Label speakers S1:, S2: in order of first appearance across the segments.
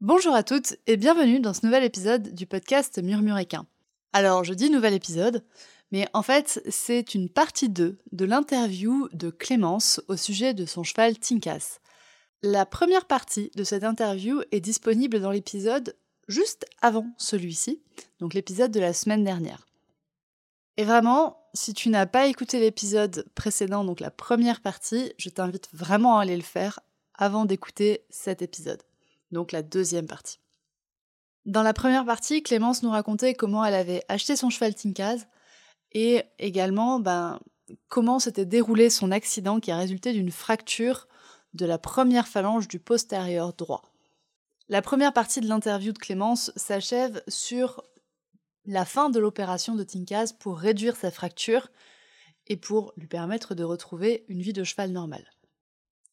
S1: Bonjour à toutes et bienvenue dans ce nouvel épisode du podcast Murmuréquin. Alors je dis nouvel épisode, mais en fait c'est une partie 2 de l'interview de Clémence au sujet de son cheval Tinkas. La première partie de cette interview est disponible dans l'épisode juste avant celui-ci, donc l'épisode de la semaine dernière. Et vraiment, si tu n'as pas écouté l'épisode précédent, donc la première partie, je t'invite vraiment à aller le faire avant d'écouter cet épisode, donc la deuxième partie. Dans la première partie, Clémence nous racontait comment elle avait acheté son cheval Tinkaz et également ben, comment s'était déroulé son accident qui a résulté d'une fracture de la première phalange du postérieur droit. La première partie de l'interview de Clémence s'achève sur la fin de l'opération de Tinkaz pour réduire sa fracture et pour lui permettre de retrouver une vie de cheval normale.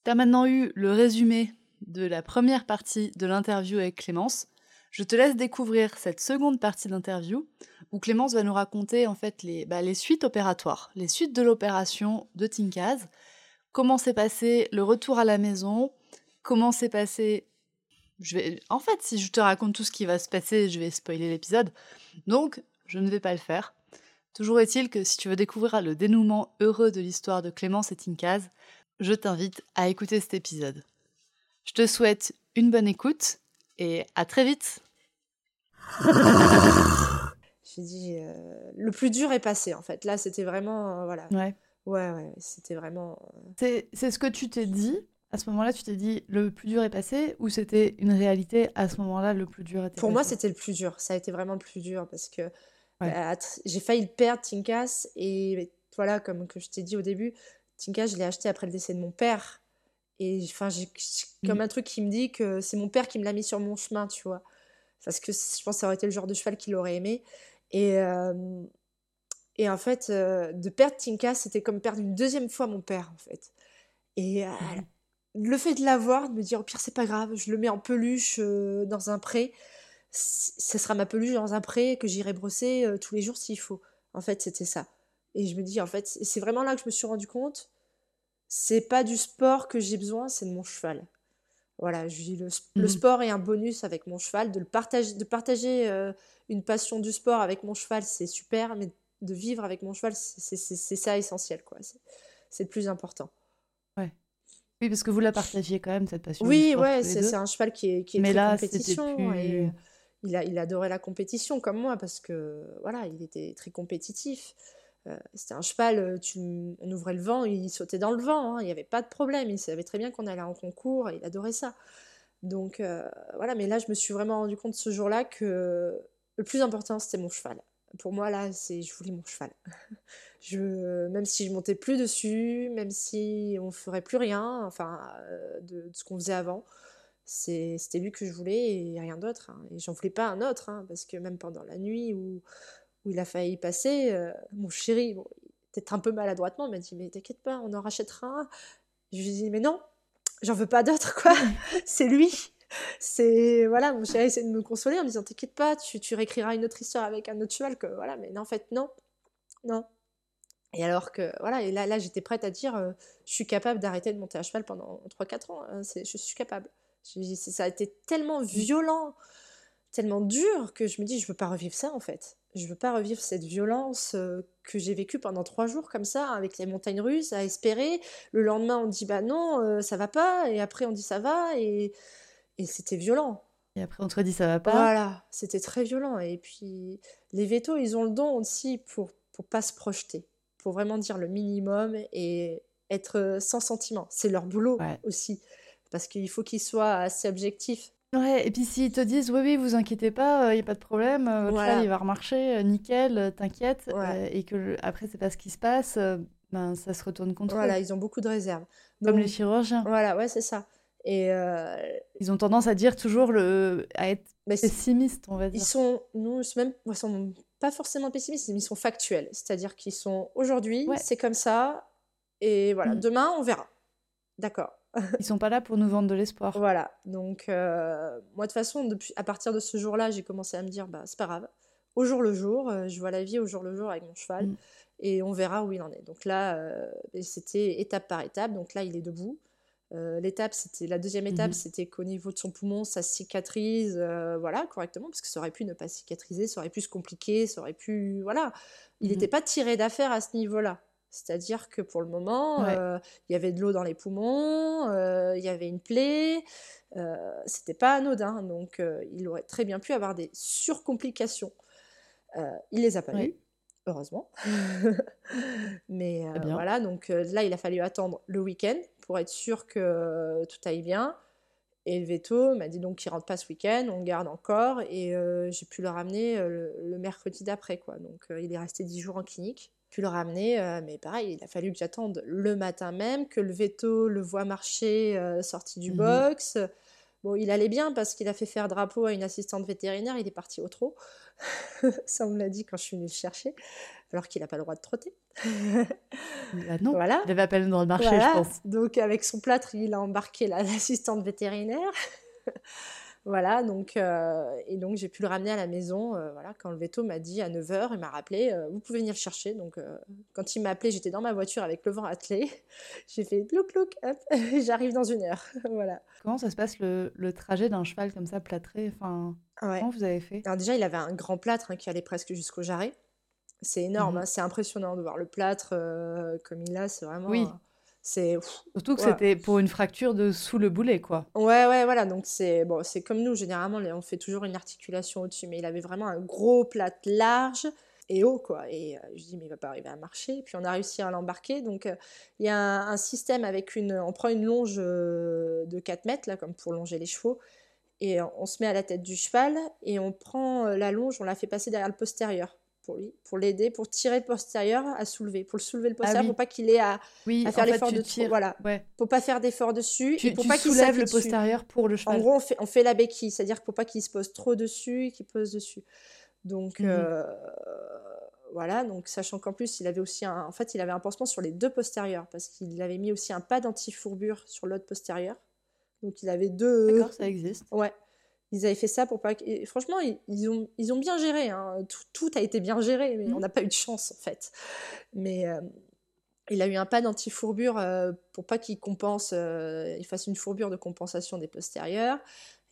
S1: Tu as maintenant eu le résumé de la première partie de l'interview avec Clémence. Je te laisse découvrir cette seconde partie d'interview où Clémence va nous raconter en fait les, bah, suites opératoires, les suites de l'opération de Tinkaz, comment s'est passé le retour à la maison, comment s'est passé... Je vais... En fait, si je te raconte tout ce qui va se passer, je vais spoiler l'épisode. Donc, je ne vais pas le faire. Toujours est-il que si tu veux découvrir le dénouement heureux de l'histoire de Clémence et Tinkaz, je t'invite à écouter cet épisode. Je te souhaite une bonne écoute et à très vite.
S2: J'ai dit, euh, le plus dur est passé en fait. Là, c'était vraiment, euh, voilà.
S1: Ouais.
S2: Ouais, ouais, c'était vraiment.
S1: euh, C'est ce que tu t'es dit à ce moment-là, tu t'es dit le plus dur est passé ou c'était une réalité à ce moment-là le plus dur était
S2: Pour moi, c'était le plus dur. Ça a été vraiment le plus dur parce que
S1: Ouais.
S2: bah, j'ai failli perdre, Tinkas. Et voilà, comme que je t'ai dit au début, Tinkas, je l'ai acheté après le décès de mon père. Et enfin, j'ai j'ai comme un truc qui me dit que c'est mon père qui me l'a mis sur mon chemin, tu vois. Parce que je pense que ça aurait été le genre de cheval qu'il aurait aimé. Et, euh, et en fait, euh, de perdre Tinkas, c'était comme perdre une deuxième fois mon père, en fait. Et euh,
S1: Mhm.
S2: le fait de l'avoir, de me dire au pire c'est pas grave, je le mets en peluche dans un pré, ce sera ma peluche dans un pré que j'irai brosser tous les jours s'il faut. En fait, c'était ça. Et je me dis en fait, c'est c'est vraiment là que je me suis rendu compte, c'est pas du sport que j'ai besoin, c'est de mon cheval. Voilà, je dis le,
S1: Mhm.
S2: sport est un bonus avec mon cheval, de le partager, de partager euh, une passion du sport avec mon cheval, c'est super, mais de vivre avec mon cheval, c'est ça essentiel, quoi. C'est le plus important.
S1: Oui, parce que vous la partagiez quand même cette passion. du
S2: Oui,
S1: sport
S2: ouais, c'est un cheval qui est, qui est
S1: Mais
S2: très
S1: là,
S2: compétition
S1: plus-
S2: et il, a, il adorait la compétition comme moi parce que voilà, il était très compétitif. Euh, c'était un cheval, euh, tu, on ouvrait le vent, il sautait dans le vent, hein, il n'y avait pas de problème, il savait très bien qu'on allait en concours et il adorait ça. Donc euh, voilà, mais là je me suis vraiment rendu compte ce jour-là que le plus important c'était mon cheval. Pour moi là, c'est je voulais mon cheval. Je, même si je montais plus dessus, même si on ferait plus rien, enfin de, ce qu'on faisait avant, c'était lui que je voulais et rien d'autre. hein. Et j'en voulais pas un autre, hein, parce que même pendant la nuit où, où il a failli y passer, euh, mon chéri, bon, peut-être un peu maladroitement, m'a dit Mais t'inquiète pas, on en rachètera un. Je lui ai dit Mais non, j'en veux pas d'autre, quoi. c'est lui. C'est voilà, mon chéri essaie de me consoler en me disant T'inquiète pas, tu, tu réécriras une autre histoire avec un autre cheval, que voilà, mais non, en fait, non, non. Et alors que, voilà, et là, là j'étais prête à dire euh, Je suis capable d'arrêter de monter à cheval pendant 3-4 ans, hein, je suis capable. Je Ça a été tellement violent, tellement dur que je me dis, je veux pas revivre ça en fait. Je veux pas revivre cette violence euh, que j'ai vécue pendant trois jours comme ça, avec les montagnes russes, à espérer. Le lendemain, on dit, bah non, euh, ça va pas. Et après, on dit, ça va. Et, et c'était violent.
S1: Et après, on te dit ça va pas.
S2: Voilà, c'était très violent. Et puis, les vétos, ils ont le don aussi pour, pour pas se projeter, pour vraiment dire le minimum et être sans sentiment. C'est leur boulot
S1: Ouais.
S2: aussi, parce qu'il faut qu'ils soient assez objectifs.
S1: Ouais, et puis s'ils te disent oui, oui, vous inquiétez pas, il n'y a pas de problème, euh, votre
S2: Voilà.
S1: cheval il va remarcher, euh, nickel, euh, t'inquiète,
S2: Ouais.
S1: euh, et que le- après c'est pas ce qui se passe, euh, ben ça se retourne contre
S2: Voilà,
S1: eux.
S2: ils ont beaucoup de réserves.
S1: Comme les chirurgiens.
S2: Voilà, ouais, c'est ça. Et euh,
S1: Ils ont tendance à dire toujours le... à être
S2: bah,
S1: pessimistes, on va dire.
S2: ils sont, c'est même, ils sont pas forcément pessimistes, mais ils sont factuels. C'est-à-dire qu'ils sont aujourd'hui,
S1: Ouais.
S2: c'est comme ça, et voilà,
S1: Mm.
S2: demain, on verra. D'accord.
S1: Ils sont pas là pour nous vendre de l'espoir.
S2: Voilà. Donc, euh, moi, de toute façon, depuis, à partir de ce jour-là, j'ai commencé à me dire, bah, c'est pas grave. Au jour le jour, euh, je vois la vie au jour le jour avec mon cheval,
S1: Mm.
S2: et on verra où il en est. Donc là, euh, c'était étape par étape. Donc là, il est debout. L'étape, c'était la deuxième étape,
S1: Mhm.
S2: c'était qu'au niveau de son poumon, ça cicatrise, voilà, correctement, parce que ça aurait pu ne pas cicatriser, ça aurait pu se compliquer, ça aurait pu, voilà. Il n'était pas tiré d'affaire à ce niveau-là. C'est-à-dire que pour le moment,
S1: Ouais.
S2: euh, il y avait de l'eau dans les poumons, euh, il y avait une plaie, euh, c'était pas anodin, donc euh, il aurait très bien pu avoir des surcomplications. Il les a pas
S1: Ouais.
S2: eues, heureusement. Mais
S1: Très bien.
S2: voilà, donc là, il a fallu attendre le week-end pour être sûr que tout aille bien. Et le veto m'a dit donc qu'il rentre pas ce week-end, on le garde encore, et j'ai pu le ramener le, le mercredi d'après, quoi. Donc il est resté 10 jours en clinique. Pu le ramener, euh, mais pareil, il a fallu que j'attende le matin même, que le veto le voit marcher euh, sorti du
S1: Mhm.
S2: box. Bon, il allait bien parce qu'il a fait faire drapeau à une assistante vétérinaire, il est parti au trot. Ça, on me l'a dit quand je suis venue le chercher, alors qu'il n'a pas le droit de trotter.
S1: Bah non,
S2: Voilà.
S1: il avait pas le droit de marcher,
S2: Voilà.
S1: je pense.
S2: Donc avec son plâtre, il a embarqué la- l'assistante vétérinaire. Voilà, donc, euh, et donc j'ai pu le ramener à la maison. euh, voilà, quand le veto m'a dit à 9h, il m'a rappelé, euh, vous pouvez venir le chercher. Donc quand il m'a appelé, j'étais dans ma voiture avec le vent attelé. J'ai fait look look, hop, j'arrive dans une heure. voilà.
S1: Comment ça se passe le, le trajet d'un cheval comme ça, plâtré? Enfin,
S2: Ouais.
S1: Comment vous avez fait?
S2: Alors déjà, il avait un grand plâtre hein, qui allait presque jusqu'au jarret. C'est énorme,
S1: Mhm.
S2: hein, c'est impressionnant de voir le plâtre comme il a. C'est vraiment.
S1: Oui.
S2: C'est
S1: Surtout que c'était pour une fracture de sous le boulet, quoi.
S2: Ouais, ouais, voilà. Donc, c'est bon, c'est comme nous, généralement, on fait toujours une articulation au-dessus. Mais il avait vraiment un gros plâtre large et haut, quoi. Et euh, je dis, mais il va pas arriver à marcher. Puis, on a réussi à l'embarquer. Donc, euh, il y a un, un système avec une. On prend une longe euh, de 4 mètres, là, comme pour longer les chevaux. Et on on se met à la tête du cheval et on prend euh, la longe, on la fait passer derrière le postérieur pour lui, pour l'aider, pour tirer le postérieur à soulever, pour le soulever le postérieur,
S1: oui.
S2: pour pas qu'il ait à,
S1: Oui,
S2: à
S1: en
S2: faire l'effort de
S1: tires.
S2: voilà,
S1: Ouais.
S2: pour pas faire d'effort dessus
S1: Tu,
S2: et pour
S1: tu
S2: pas qu'il s'appuie
S1: le
S2: dessus.
S1: postérieur pour le
S2: En
S1: cheval.
S2: gros, on fait, on fait la béquille, c'est-à-dire pour pas qu'il se pose trop dessus qu'il pose dessus. Donc
S1: Mhm.
S2: euh, voilà, donc sachant qu'en plus il avait aussi un, en fait il avait un pansement sur les deux postérieurs parce qu'il avait mis aussi un pad anti-fourbure sur l'autre postérieur. Donc il avait deux.
S1: D'accord, ça existe.
S2: Ouais. Ils avaient fait ça pour pas. et franchement, ils, ils ont, ils ont bien géré. hein. Tout, tout a été bien géré, mais
S1: Mhm.
S2: on n'a pas eu de chance en fait. Mais euh, il a eu un pad anti-fourbure euh, pour pas qu'il compense, euh, il fasse une fourbure de compensation des postérieurs.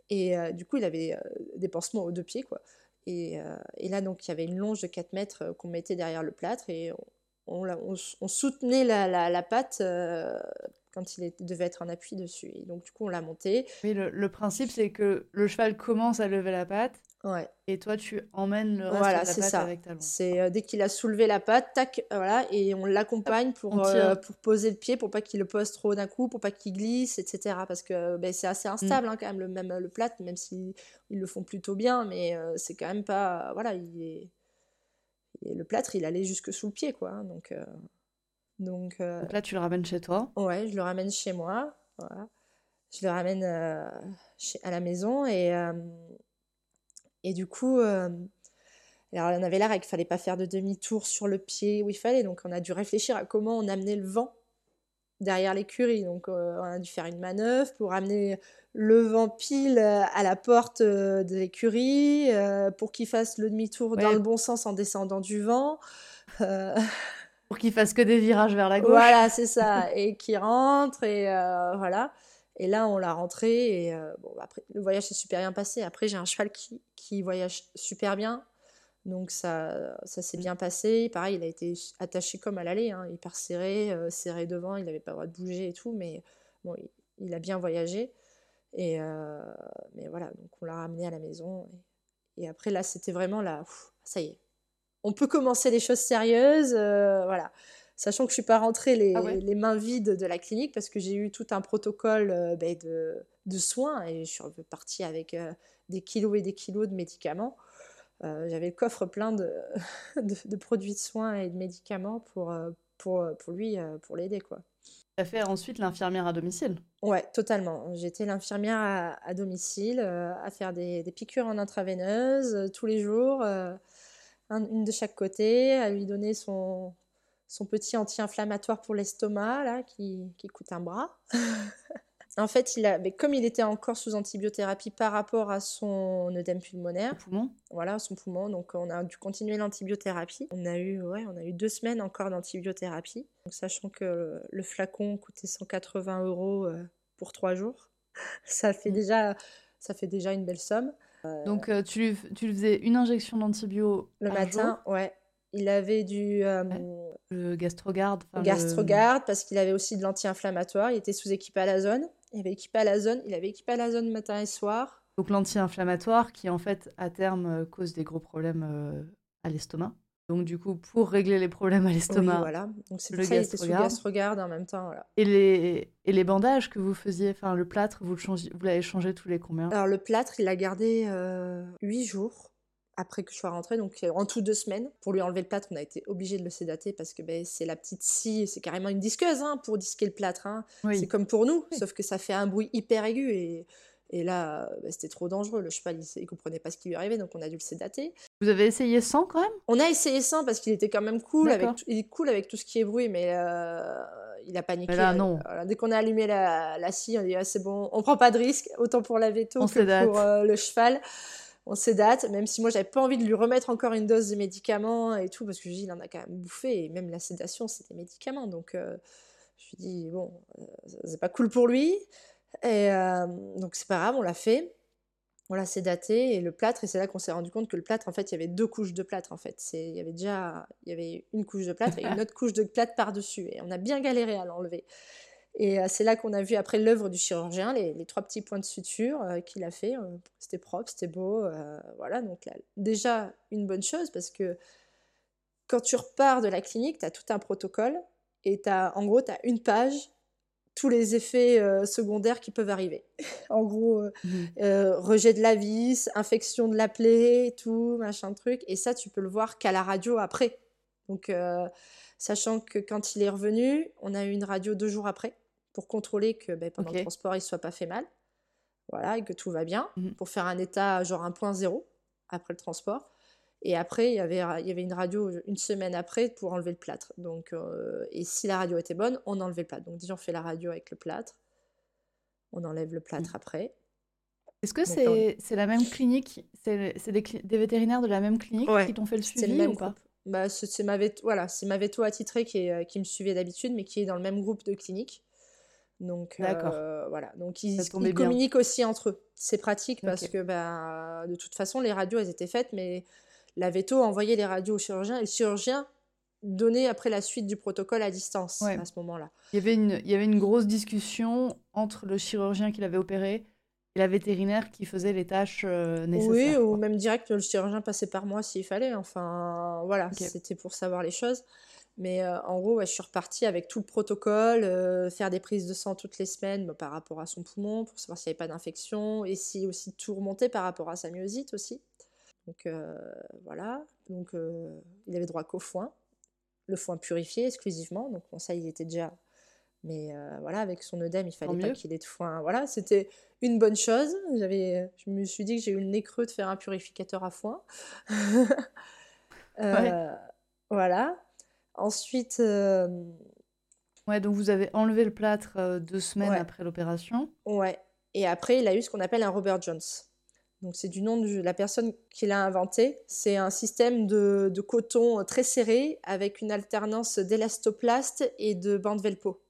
S2: Et du coup, il avait des pansements aux deux pieds, quoi. Et, et là, donc, il y avait une longe de 4 mètres qu'on mettait derrière le plâtre et on, on, soutenait la, la, la patte quand il est- devait être un appui dessus. Et donc, du coup, on l'a monté.
S1: Oui, le, le principe, c'est que le cheval commence à lever la patte
S2: Ouais.
S1: et toi, tu emmènes le reste
S2: Voilà,
S1: de la
S2: c'est
S1: patte
S2: ça.
S1: avec ta.
S2: C'est euh, dès qu'il a soulevé la patte, tac, voilà, et on l'accompagne pour,
S1: on
S2: euh, pour poser le pied, pour pas qu'il le pose trop d'un coup, pour pas qu'il glisse, etc. Parce que ben, c'est assez instable hein, quand même, le, même le plâtre, même s'ils ils le font plutôt bien, mais euh, c'est quand même pas. Voilà, il est, et le plâtre, il allait jusque sous le pied, quoi. hein, donc, euh, donc euh,
S1: Donc là, tu le ramènes chez toi.
S2: Ouais, je le ramène chez moi. Voilà. Je le ramène euh, chez- à la maison et, euh, et du coup, alors on avait la règle, qu'il fallait pas faire de demi-tour sur le pied où il fallait. Donc on a dû réfléchir à comment on amenait le vent derrière l'écurie. Donc euh, on a dû faire une manœuvre pour amener le vent pile à la porte de l'écurie euh, pour qu'il fasse le demi-tour dans le bon sens en descendant du vent. Euh,
S1: Qu'il fasse que des virages vers la gauche.
S2: voilà, c'est ça. Et qui rentre, et euh, voilà. Et là, on l'a rentré, et euh, bon, après, le voyage s'est super bien passé. Après, j'ai un cheval qui, qui voyage super bien, donc ça, ça s'est bien passé. Pareil, il a été attaché comme à l'aller, hein, hyper serré, euh, serré devant, il n'avait pas le droit de bouger et tout, mais bon, il, a bien voyagé. Et mais voilà, donc on l'a ramené à la maison. Et, après, là, c'était vraiment là, ça y est. On peut commencer les choses sérieuses, euh, voilà. Sachant que je suis pas rentrée les,
S1: Ah ouais.
S2: les mains vides de la clinique parce que j'ai eu tout un protocole euh, ben, de, de soins et je suis partie avec euh, des kilos et des kilos de médicaments. J'avais le coffre plein de, de, de produits de soins et de médicaments pour, pour, pour lui, pour l'aider. quoi.
S1: Tu as fait ensuite l'infirmière à domicile
S2: Ouais, totalement. J'étais l'infirmière à, domicile, à faire des, piqûres en intraveineuse tous les jours, une de chaque côté, à lui donner son, son petit anti-inflammatoire pour l'estomac, là, qui, qui coûte un bras. en fait, il a, mais comme il était encore sous antibiothérapie par rapport à son œdème pulmonaire,
S1: poumon.
S2: voilà, son poumon, donc on a dû continuer l'antibiothérapie. On a eu, ouais, on a eu deux semaines encore d'antibiothérapie, donc sachant que le flacon coûtait 180 euros euh, pour trois jours, ça fait mmh. déjà, ça fait déjà une belle somme.
S1: Donc euh, tu, tu lui faisais une injection d'antibio
S2: le matin, ouais, il avait du euh,
S1: le gastrogarde.
S2: Gastrogarde parce qu'il avait aussi de l'anti-inflammatoire. Il était sous équipé à la zone. Il avait équipé à la zone. Il avait équipé à la zone matin et soir.
S1: Donc l'anti-inflammatoire qui en fait à terme euh, cause des gros problèmes euh, à l'estomac. Donc du coup pour régler les problèmes à l'estomac.
S2: voilà. Donc c'est sous gastrogarde en même temps. Voilà.
S1: Et les et les bandages que vous faisiez, enfin le plâtre, vous le vous l'avez changé tous les combien?
S2: Alors le plâtre, il l'a gardé huit jours après que je sois rentrée, donc euh, en tout deux semaines. Pour lui enlever le plâtre, on a été obligé de le sédater parce que ben, c'est la petite scie, c'est carrément une disqueuse hein, pour disquer le plâtre. Hein. C'est comme pour nous, sauf que ça fait un bruit hyper aigu et, et là, ben, c'était trop dangereux. Le cheval, il, ne comprenait pas ce qui lui arrivait, donc on a dû le sédater.
S1: Vous avez essayé sans quand même?
S2: On a essayé sans parce qu'il était quand même cool avec, il est cool avec tout ce qui est bruit, mais euh, il a paniqué.
S1: là, non.
S2: dès qu'on a allumé la, la scie, on dit ah, c'est bon, on prend pas de risque, autant pour la veto que pour euh, le cheval on sédate, même si moi j'avais pas envie de lui remettre encore une dose de médicaments et tout, parce que je dis, il en a quand même bouffé, et même la sédation, c'est des médicaments. Donc euh, je lui dis, bon, euh, c'est pas cool pour lui. Et donc c'est pas grave, on l'a fait. On l'a sédaté et le plâtre, et c'est là qu'on s'est rendu compte que le plâtre, en fait, il y avait deux couches de plâtre. En fait, il y avait déjà, il y avait une couche de plâtre et une autre couche de plâtre par dessus, et on a bien galéré à l'enlever. Et c'est là qu'on a vu après l'œuvre du chirurgien, les, trois petits points de suture qu'il a fait. C'était propre, c'était beau. voilà, donc là, déjà une bonne chose parce que quand tu repars de la clinique, tu as tout un protocole et as, en gros, tu as une page, tous les effets secondaires qui peuvent arriver. en gros, mmh. rejet de la vis, infection de la plaie, tout, machin truc. Et ça, tu peux le voir qu'à la radio après. Donc, sachant que quand il est revenu, on a eu une radio deux jours après pour contrôler que ben, pendant le transport, il ne soit pas fait mal. Voilà, et que tout va bien, mmh pour faire un état genre 1.0 après le transport. Et après, il y, avait, il y avait une radio une semaine après pour enlever le plâtre. Donc, euh, et si la radio était bonne, on enlevait le plâtre. Donc, déjà, on fait la radio avec le plâtre. On enlève le plâtre mmh. après.
S1: Est-ce que c'est la même clinique? C'est des, des, vétérinaires de la même clinique qui t'ont fait le suivi le même ou pas?
S2: bah, C'est ma, veto, voilà, ma veto attitrée qui, est, qui me suivait d'habitude, mais qui est dans le même groupe de cliniques. Donc euh, voilà, donc ils, communiquent aussi entre eux. C'est pratique parce que bah, de toute façon les radios elles étaient faites, mais la veto envoyait les radios au chirurgien et le chirurgien donnait après la suite du protocole à distance à ce moment-là.
S1: Il y avait une, il y avait une grosse discussion entre le chirurgien qui l'avait opéré et la vétérinaire qui faisait les tâches euh, nécessaires.
S2: Oui, ou même direct le chirurgien passait par moi s'il fallait. Enfin voilà, c'était pour savoir les choses. Mais euh, en gros, je suis repartie avec tout le protocole, euh, faire des prises de sang toutes les semaines bah, par rapport à son poumon, pour savoir s'il n'y avait pas d'infection, et si aussi tout remonter par rapport à sa myosite aussi. Donc euh, voilà, donc il avait droit qu'au foin, le foin purifié exclusivement, donc bon, ça il était déjà. Mais voilà, avec son œdème, il fallait pas qu'il ait de foin. Voilà, c'était une bonne chose. J'avais, je me suis dit que j'ai eu le nez creux de faire un purificateur à foin. Voilà. Ensuite. Euh,
S1: ouais, donc vous avez enlevé le plâtre euh, deux semaines après l'opération.
S2: Ouais. Et après, il a eu ce qu'on appelle un Robert Jones. Donc c'est du nom de la personne qui l'a inventé. C'est un système de, de, coton très serré avec une alternance d'élastoplaste et de bande velpo.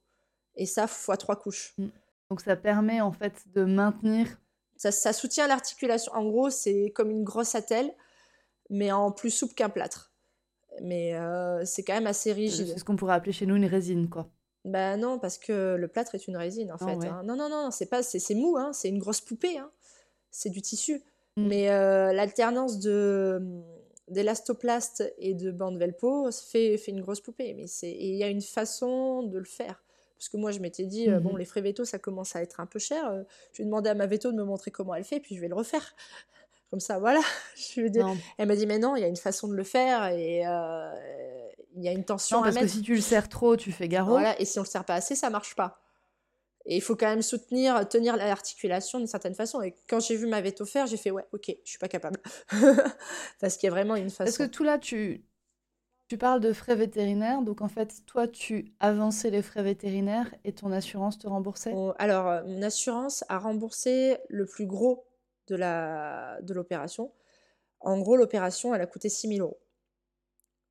S2: Et ça, fois trois couches. Mm.
S1: Donc ça permet en fait de maintenir.
S2: Ça, ça soutient l'articulation. En gros, c'est comme une grosse attelle, mais en plus souple qu'un plâtre mais euh, c'est quand même assez rigide.
S1: C'est ce qu'on pourrait appeler chez nous une résine, quoi.
S2: Ben non, parce que le plâtre est une résine, en ah fait. Hein. Non, non, non, c'est pas, c'est mou, hein, c'est une grosse poupée, hein. C'est du tissu. Mm. Mais euh, l'alternance de d'élastoplaste et de bande velpo fait, fait une grosse poupée. Mais il y a une façon de le faire. Parce que moi, je m'étais dit, euh, bon, mm-hmm. les frais veto, ça commence à être un peu cher. je vais demander à ma veto de me montrer comment elle fait, puis je vais le refaire comme ça, voilà. Je veux dire. Elle m'a dit, mais non, il y a une façon de le faire et euh, il y a une tension
S1: Non,
S2: à
S1: parce que si tu le serres trop, tu fais garrot.
S2: Voilà, et si on le serre pas assez, ça marche pas. Et il faut quand même soutenir, tenir l'articulation d'une certaine façon. Et quand j'ai vu ma veto faire, j'ai fait ouais, ok, je suis pas capable. Parce qu'il y a vraiment une
S1: Parce que
S2: façon.
S1: tout là, tu, tu parles de frais vétérinaires. Donc en fait, toi, tu avançais les frais vétérinaires et ton assurance te remboursait.
S2: On- alors, euh, mon assurance a remboursé le plus gros de la de l'opération. En gros, l'opération, elle a coûté 6 000 euros.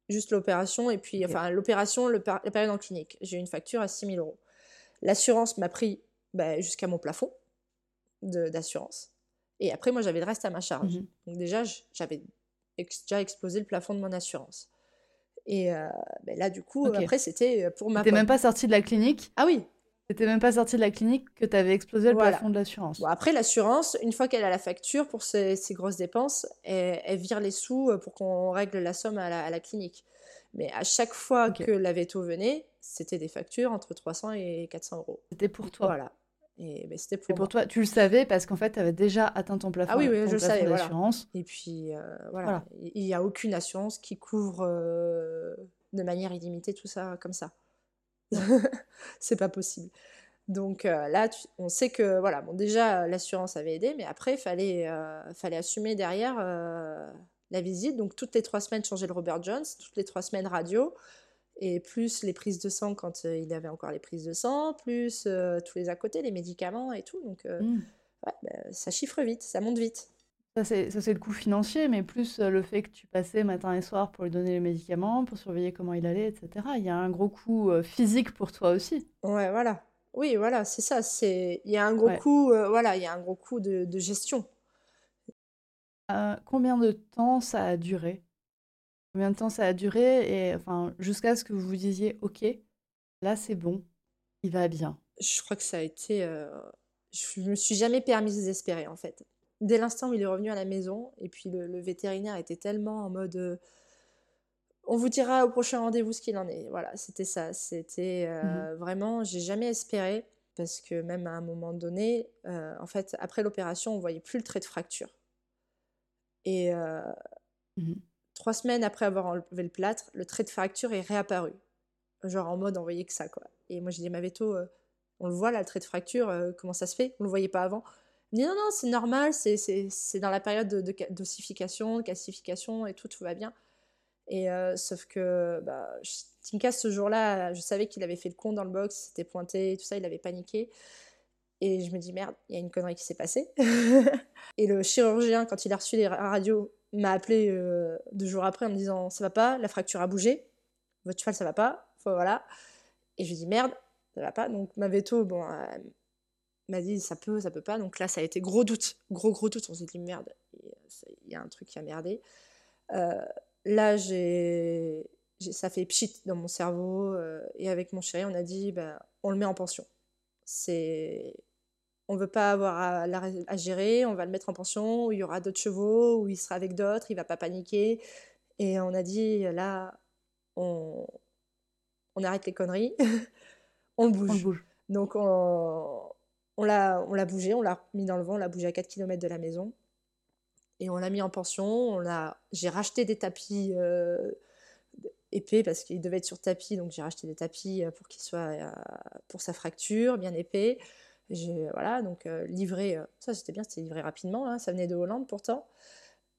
S2: Juste l'opération, et puis, enfin, l'opération, la période en clinique. J'ai eu une facture à 6 000 euros. L'assurance m'a pris bah, jusqu'à mon plafond d'assurance. Et après, moi, j'avais le reste à ma charge.
S1: Mhm.
S2: Donc, déjà, j'avais ex- déjà explosé le plafond de mon assurance. Et euh, ben là, du coup, après, c'était euh, pour ma
S1: T'es même pas sorti de la clinique?
S2: Ah oui,
S1: T'étais même pas sorti de la clinique que t'avais explosé le
S2: Voilà.
S1: plafond de l'assurance?
S2: Bon, après, l'assurance, une fois qu'elle a la facture pour ces grosses dépenses, elle, elle vire les sous euh, pour qu'on règle la somme à la, à la clinique. Mais à chaque fois que la veto venait, c'était des factures entre 300 et 400 euros.
S1: C'était pour toi.
S2: Voilà. Et ben, c'était pour
S1: pour toi. Tu le savais parce qu'en fait, t'avais déjà atteint ton plafond.
S2: Ah oui, oui, je le savais, voilà. Et puis, euh, voilà.
S1: Voilà.
S2: Il n'y a aucune assurance qui couvre euh, de manière illimitée tout ça comme ça. C'est pas possible. Donc euh, là, tu- on sait que, voilà, bon, déjà, l'assurance avait aidé, mais après, il fallait, fallait assumer derrière la visite. Donc, toutes les trois semaines, changer le Robert Jones, toutes les trois semaines, radio, et plus les prises de sang quand euh, il avait encore les prises de sang, plus euh, tous les à côté, les médicaments et tout. Donc, euh,
S1: Mm.
S2: ouais, bah, ça chiffre vite, ça monte vite.
S1: Ça, c'est le coût financier, mais plus le fait que tu passais matin et soir pour lui donner les médicaments, pour surveiller comment il allait, etc. Il y a un gros coût physique pour toi aussi.
S2: Ouais, voilà. Oui, voilà, c'est ça. C'est, il y a un gros
S1: Ouais.
S2: coût, voilà, il y a un gros coût de, de gestion.
S1: Euh, combien de temps ça a duré? Combien de temps ça a duré? Et enfin, jusqu'à ce que vous vous disiez, OK, là c'est bon, il va bien?
S2: Je crois que ça a été, euh, je me suis jamais permis de désespérer en fait. Dès l'instant où il est revenu à la maison, et puis le, le vétérinaire était tellement en mode, euh, on vous dira au prochain rendez-vous ce qu'il en est. Voilà, c'était ça. C'était euh, vraiment, j'ai jamais espéré parce que même à un moment donné, euh, en fait, après l'opération, on voyait plus le trait de fracture. Et euh,
S1: Mhm.
S2: trois semaines après avoir enlevé le plâtre, le trait de fracture est réapparu. Genre en mode, on voyait que ça, quoi. Et moi, j'ai dit, ma veto, euh, on le voit là, le trait de fracture, euh, comment ça se fait? On le voyait pas avant. Il me dit, non, non, c'est normal, c'est, dans la période de, de ca- d'ossification, de calcification et tout, tout va bien. Et euh, sauf que bah, Tinka, ce jour-là, je savais qu'il avait fait le con dans le box, il s'était pointé, tout ça, il avait paniqué. Et je me dis, merde, il y a une connerie qui s'est passée. et le chirurgien, quand il a reçu les ra- radios, m'a appelé euh, deux jours après en me disant, ça va pas, la fracture a bougé, votre cheval, ça va pas, voilà. Et je lui dis, merde, ça va pas. Donc ma veto, bon, elle m'a dit, ça peut, ça peut pas. Donc là, ça a été gros doute, gros, gros doute. On s'est dit, merde, il y a un truc qui a merdé. Euh, là, j'ai, ça fait pchit dans mon cerveau. euh, et avec mon chéri, on a dit, bah, on le met en pension. C'est, on veut pas avoir à, gérer, on va le mettre en pension, où il y aura d'autres chevaux, où il sera avec d'autres, il va pas paniquer. Et on a dit, là, on, on arrête les conneries, on bouge. Donc on, on l'a, bougé, on l'a mis dans le vent, on l'a bougé à 4 km de la maison. Et on l'a mis en pension. J'ai racheté des tapis euh, épais parce qu'il devait être sur tapis. Donc j'ai racheté des tapis euh, pour qu'il soit euh, pour sa fracture, bien épais. J'ai, voilà, donc euh, livré, euh, ça c'était bien, c'était livré rapidement. hein, ça venait de Hollande pourtant.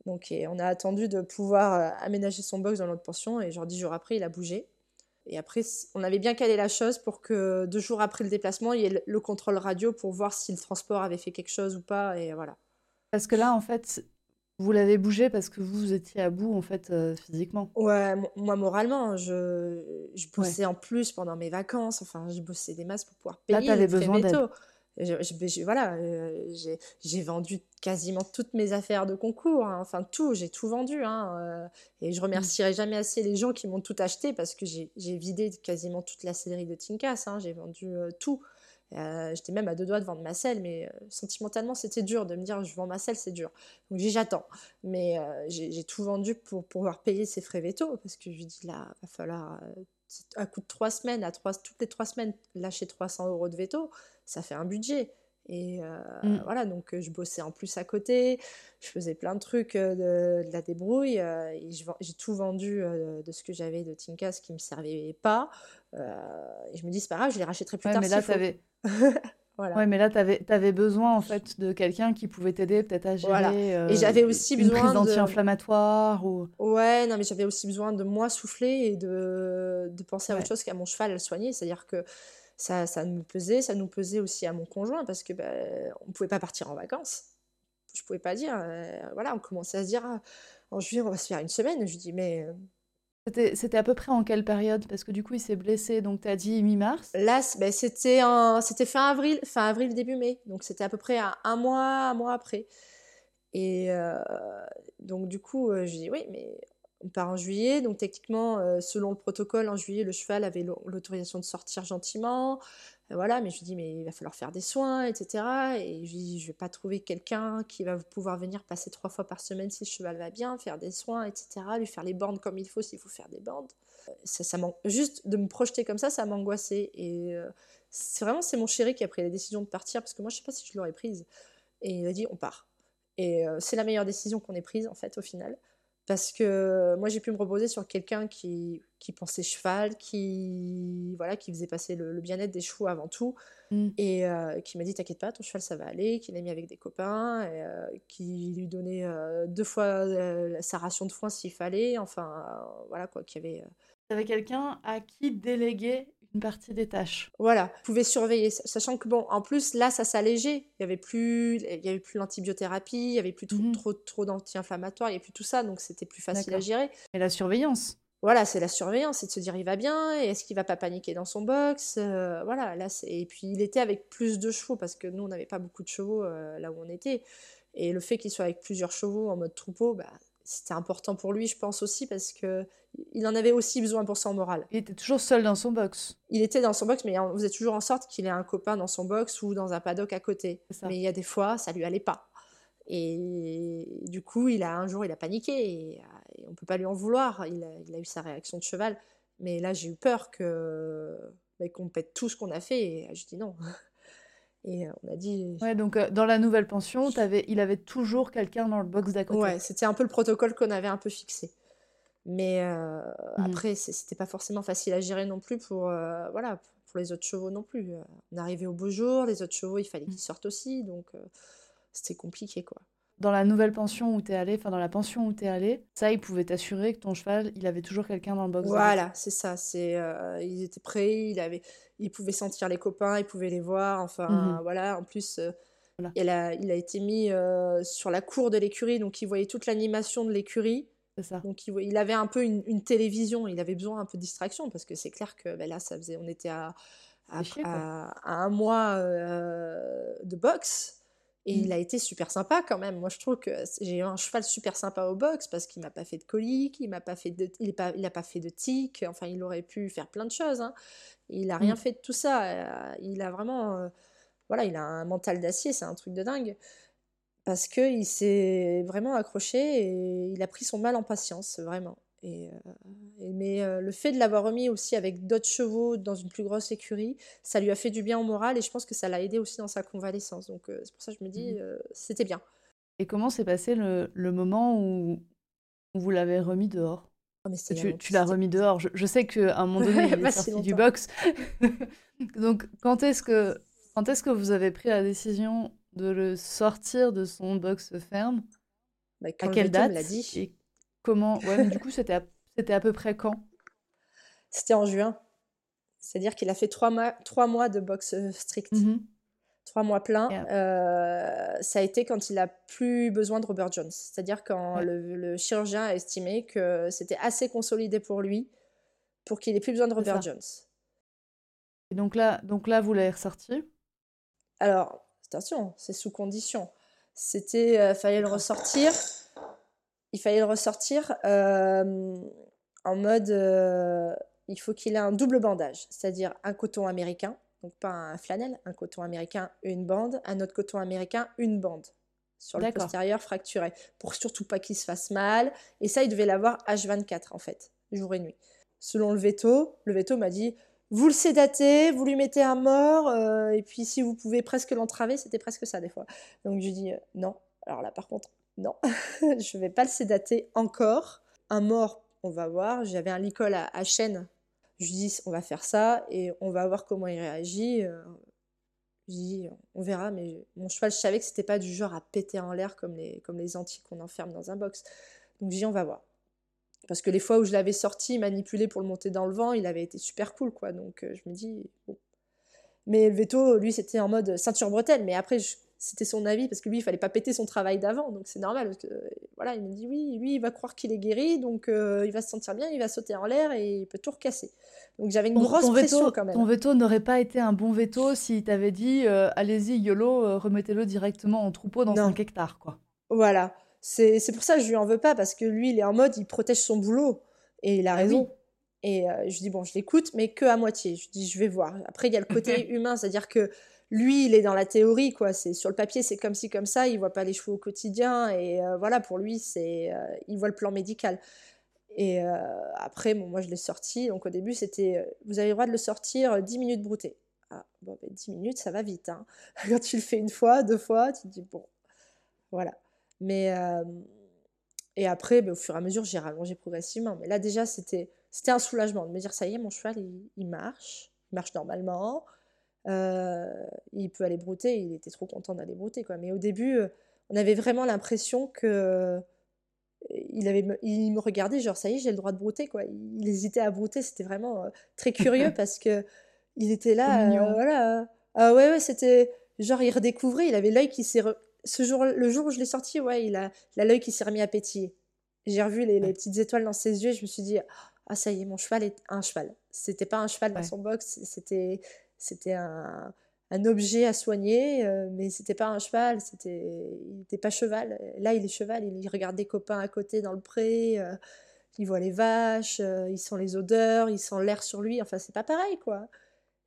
S2: Donc on a attendu de pouvoir euh, aménager son box dans notre pension. Et genre 10 jours après, il a bougé. Et après, on avait bien calé la chose pour que deux jours après le déplacement, il y ait le contrôle radio pour voir si le transport avait fait quelque chose ou pas. Et voilà.
S1: Parce que là, en fait, vous l'avez bougé parce que vous, étiez à bout, en fait, euh, physiquement.
S2: Ouais, mo- moi moralement, je, je bossais en plus pendant mes vacances. Enfin, je bossais des masses pour pouvoir
S1: Là,
S2: payer
S1: t'avais
S2: les frais
S1: besoin d'aide.
S2: Je- je- je- voilà, euh, j'ai vendu quasiment toutes mes affaires de concours. hein. Enfin, tout, j'ai tout vendu. hein, euh, et je remercierai jamais assez les gens qui m'ont tout acheté parce que j'ai vidé quasiment toute la sellerie de Tinkas. hein. J'ai vendu euh, tout. Euh, J'étais même à deux doigts de vendre ma selle, mais euh, sentimentalement, c'était dur de me dire je vends ma selle, c'est dur. Donc j'ai j'attends. Mais euh, j'ai tout vendu pour pouvoir payer ses frais veto parce que je lui dis là, va falloir à coup de trois semaines, à trois, toutes les trois semaines, lâcher 300 euros de veto, ça fait un budget. Et euh,
S1: Mm.
S2: voilà, donc euh, je bossais en plus à côté, je faisais plein de trucs euh, de, de la débrouille, euh, et j'ai tout vendu euh, de ce que j'avais de Tinka, ce qui me servait pas. Et je me dis, c'est pas grave, je les rachèterai plus
S1: Ouais,
S2: tard
S1: mais là.
S2: Voilà.
S1: Ouais, mais là, t'avais, t'avais besoin en fait de quelqu'un qui pouvait t'aider peut-être à
S2: Voilà.
S1: gérer
S2: Et
S1: euh,
S2: j'avais aussi
S1: une prise
S2: besoin de...
S1: d'anti-inflammatoire ou.
S2: Ouais, non, mais j'avais aussi besoin de moi souffler et de, de penser à autre chose qu'à mon cheval à le soigner. C'est-à-dire que ça, ça me pesait, ça nous pesait aussi à mon conjoint parce que bah, on ne pouvait pas partir en vacances. Je pouvais pas dire. euh, voilà, on commençait à se dire ah, en juillet, on va se faire une semaine. Je dis, mais euh,
S1: C'était, à peu près en quelle période? Parce que du coup, il s'est blessé, donc t'as dit mi-mars?
S2: là, ben, c'était fin avril, fin avril, début mai. Donc c'était à peu près à un mois, un mois après. Et euh, donc, du coup, je dis oui, mais on part en juillet. Donc, techniquement, euh, selon le protocole, en juillet, le cheval avait l'au- l'autorisation de sortir gentiment. Euh, voilà, mais je lui dis, mais il va falloir faire des soins, etc. Et je lui dis, je vais pas trouver quelqu'un qui va pouvoir venir passer trois fois par semaine si le cheval va bien, faire des soins, etc. Lui faire les bandes comme il faut s'il faut faire des bandes. Euh, Ça, ça Juste de me projeter comme ça, ça m'angoissait. Et c'est vraiment, c'est mon chéri qui a pris la décision de partir parce que moi, je sais pas si je l'aurais prise. Et il a dit, on part. Et c'est la meilleure décision qu'on ait prise, en fait, au final. Parce que moi, j'ai pu me reposer sur quelqu'un qui, qui pensait cheval, qui, voilà, qui faisait passer le, le bien-être des chevaux avant tout,
S1: Mm.
S2: et euh, qui m'a dit T'inquiète pas, ton cheval, ça va aller, qui l'a mis avec des copains, et, euh, qui lui donnait euh, deux fois sa ration de foin s'il fallait, enfin, voilà quoi, qui avait.
S1: T'avais quelqu'un à qui déléguer une partie des tâches.
S2: Voilà, pouvait surveiller, sachant que bon, en plus là, ça s'allégeait. Il y avait plus, il y avait plus l'antibiothérapie, il y avait plus trop,
S1: Mhm.
S2: trop, trop d'anti-inflammatoires, il y avait plus tout ça, donc c'était plus facile à gérer.
S1: Et la surveillance.
S2: Voilà, c'est la surveillance, c'est de se dire il va bien, et est-ce qu'il va pas paniquer dans son box, euh, voilà, là c'est et puis il était avec plus de chevaux parce que nous on n'avait pas beaucoup de chevaux euh, là où on était, et le fait qu'il soit avec plusieurs chevaux en mode troupeau, bah c'était important pour lui, je pense aussi parce que il en avait aussi besoin pour son moral.
S1: Il était toujours seul dans son box.
S2: Il était dans son box, mais on faisait toujours en sorte qu'il ait un copain dans son box ou dans un paddock à côté. Mais il y a des fois, ça lui allait pas. Et du coup, il a un jour, il a paniqué et, et on peut pas lui en vouloir. Il a, il a eu sa réaction de cheval. Mais là, j'ai eu peur que bah, qu'on pète tout ce qu'on a fait. Et je dis non. Et euh, on a dit.
S1: Ouais, donc euh, dans la nouvelle pension, t'avais, il avait toujours quelqu'un dans le box d'à côté.
S2: Ouais, c'était un peu le protocole qu'on avait un peu fixé. Mais euh,
S1: Mhm.
S2: après, c'était pas forcément facile à gérer non plus pour, euh, voilà, pour les autres chevaux non plus. On arrivait au beau jour, les autres chevaux, il fallait qu'ils sortent aussi, donc c'était compliqué, quoi.
S1: Dans la nouvelle pension où t'es allé, enfin dans la pension où t'es allé, ça, il pouvait t'assurer que ton cheval, il avait toujours quelqu'un dans le box.
S2: Voilà, c'est ça. C'est, euh, il était prêt, il avait, il pouvait sentir les copains, il pouvait les voir. Enfin,
S1: Mhm.
S2: voilà. En plus, euh,
S1: Voilà.
S2: il a, il a été mis euh, sur la cour de l'écurie, donc il voyait toute l'animation de l'écurie.
S1: C'est ça.
S2: Donc il, avait un peu une, une télévision, il avait besoin un peu de distraction parce que c'est clair que ben là, ça faisait, on était à, à,
S1: Fait chier, quoi.
S2: à- à un mois euh, de boxe. Et il a été super sympa quand même. Moi, je trouve que j'ai eu un cheval super sympa au box parce qu'il m'a pas fait de colique, il m'a pas fait de, il est pas, il a pas fait de tic. Enfin, il aurait pu faire plein de choses. hein. Il a rien
S1: Mm.
S2: fait de tout ça. Euh, Il a vraiment, euh, voilà, il a un mental d'acier, c'est un truc de dingue. Parce que il s'est vraiment accroché et il a pris son mal en patience, vraiment. Et, euh, et- mais euh, le fait de l'avoir remis aussi avec d'autres chevaux dans une plus grosse écurie, ça lui a fait du bien au moral et je pense que ça l'a aidé aussi dans sa convalescence. Donc euh, c'est pour ça que je me dis, euh, c'était bien.
S1: Et comment s'est passé le, le moment où, vous l'avez remis dehors?
S2: Oh, mais
S1: Tu, l'as remis dehors. Je, je sais qu'à un moment donné, il est sorti du box. Donc, quand est-ce que, quand est-ce que vous avez pris la décision de le sortir de son box ferme?
S2: Bah,
S1: À
S2: quand
S1: quelle date?
S2: l'a dit,
S1: Et comment? Ouais, mais du coup, c'était à, c'était à peu près quand?
S2: c'était en juin. C'est-à-dire qu'il a fait trois mois, trois mois de boxe euh, strict.
S1: Mhm.
S2: trois mois pleins, euh, ça a été quand il a plus besoin de Robert Jones. C'est-à-dire quand
S1: Ouais.
S2: le, le chirurgien a estimé que c'était assez consolidé pour lui pour qu'il ait plus besoin de Robert. Jones.
S1: Et donc là, donc là, vous l'avez ressorti?
S2: Alors, attention, c'est sous condition. C'était, euh, fallait le ressortir. Il fallait le ressortir euh, en mode, euh, il faut qu'il ait un double bandage, c'est-à-dire un coton américain, donc pas un flanelle, un coton américain, une bande, un autre coton américain, une bande sur le postérieur fracturé, pour surtout pas qu'il se fasse mal. Et ça, il devait l'avoir H24 en fait, jour et nuit. Selon le veto, le veto m'a dit, vous le sédatez, vous lui mettez un mort, euh, et puis si vous pouvez presque l'entraver, c'était presque ça des fois. Donc je dis non. Alors là, par contre, non, je vais pas le sédater encore. Un mort, on va voir. J'avais un licol à, à chêne. Je lui dis on va faire ça et on va voir comment il réagit. Je dis, on verra, mais mon cheval, je savais que c'était pas du genre à péter en l'air comme les, comme les antiques qu'on enferme dans un box. Donc je dis, on va voir. Parce que les fois où je l'avais sorti, manipulé pour le monter dans le vent, il avait été super cool, quoi. Donc euh, je me dis, bon. Mais le veto, lui, c'était en mode ceinture bretelle. Mais après, je, c'était son avis parce que lui il fallait pas péter son travail d'avant donc c'est normal parce que voilà il me dit oui lui il va croire qu'il est guéri donc euh, il va se sentir bien il va sauter en l'air et il peut tout recasser. Donc j'avais une grosse pression quand même.
S1: ton veto n'aurait pas été un bon veto si t'avait dit euh, allez-y yolo euh, remettez-le directement en troupeau dans 5 hectares quoi.
S2: Voilà. C'est pour ça que je lui en veux pas parce que lui il est en mode il protège son boulot. Et il a ah raison. et je dis bon je l'écoute mais que à moitié. Je dis je vais voir. Après il y a le côté humain c'est à dire que lui, il est dans la théorie, quoi. C'est sur le papier, c'est comme si comme ça. Il voit pas les chevaux au quotidien et euh, voilà, pour lui, c'est, euh, il voit le plan médical. Et euh, après, bon, moi, je l'ai sorti. Donc au début, c'était, vous avez le droit de le sortir 10 minutes brouté. Ah, bon, 10 ben, minutes, ça va vite. Hein. Quand tu le fais une fois, deux fois, tu te dis bon, voilà. Mais et après, ben, au fur et à mesure, j'ai rallongé progressivement. Mais là, déjà, c'était, c'était un soulagement de me dire ça y est, mon cheval, il marche, il marche normalement. Euh, il peut aller brouter, il était trop content d'aller brouter. Quoi. Mais au début, euh, on avait vraiment l'impression que euh, il, avait, il me regardait, genre ça y est, j'ai le droit de brouter. Quoi. Il hésitait à brouter, c'était vraiment très curieux parce que il était là, voilà. Ah ouais, ouais, c'était genre il redécouvrait, il avait l'œil qui s'est. Ce jour, le jour où je l'ai sorti, ouais, il a l'œil qui s'est remis à pétiller. J'ai revu les, les, petites étoiles dans ses yeux, et je me suis dit, ah ça y est, mon cheval est un cheval. C'était pas un cheval dans son box, c'était c'était un, objet à soigner, euh, mais c'était pas un cheval, c'était, il n'était pas cheval. Là, il est cheval, il regarde des copains à côté dans le pré, euh, il voit les vaches, euh, il sent les odeurs, il sent l'air sur lui. Enfin, c'est pas pareil, quoi.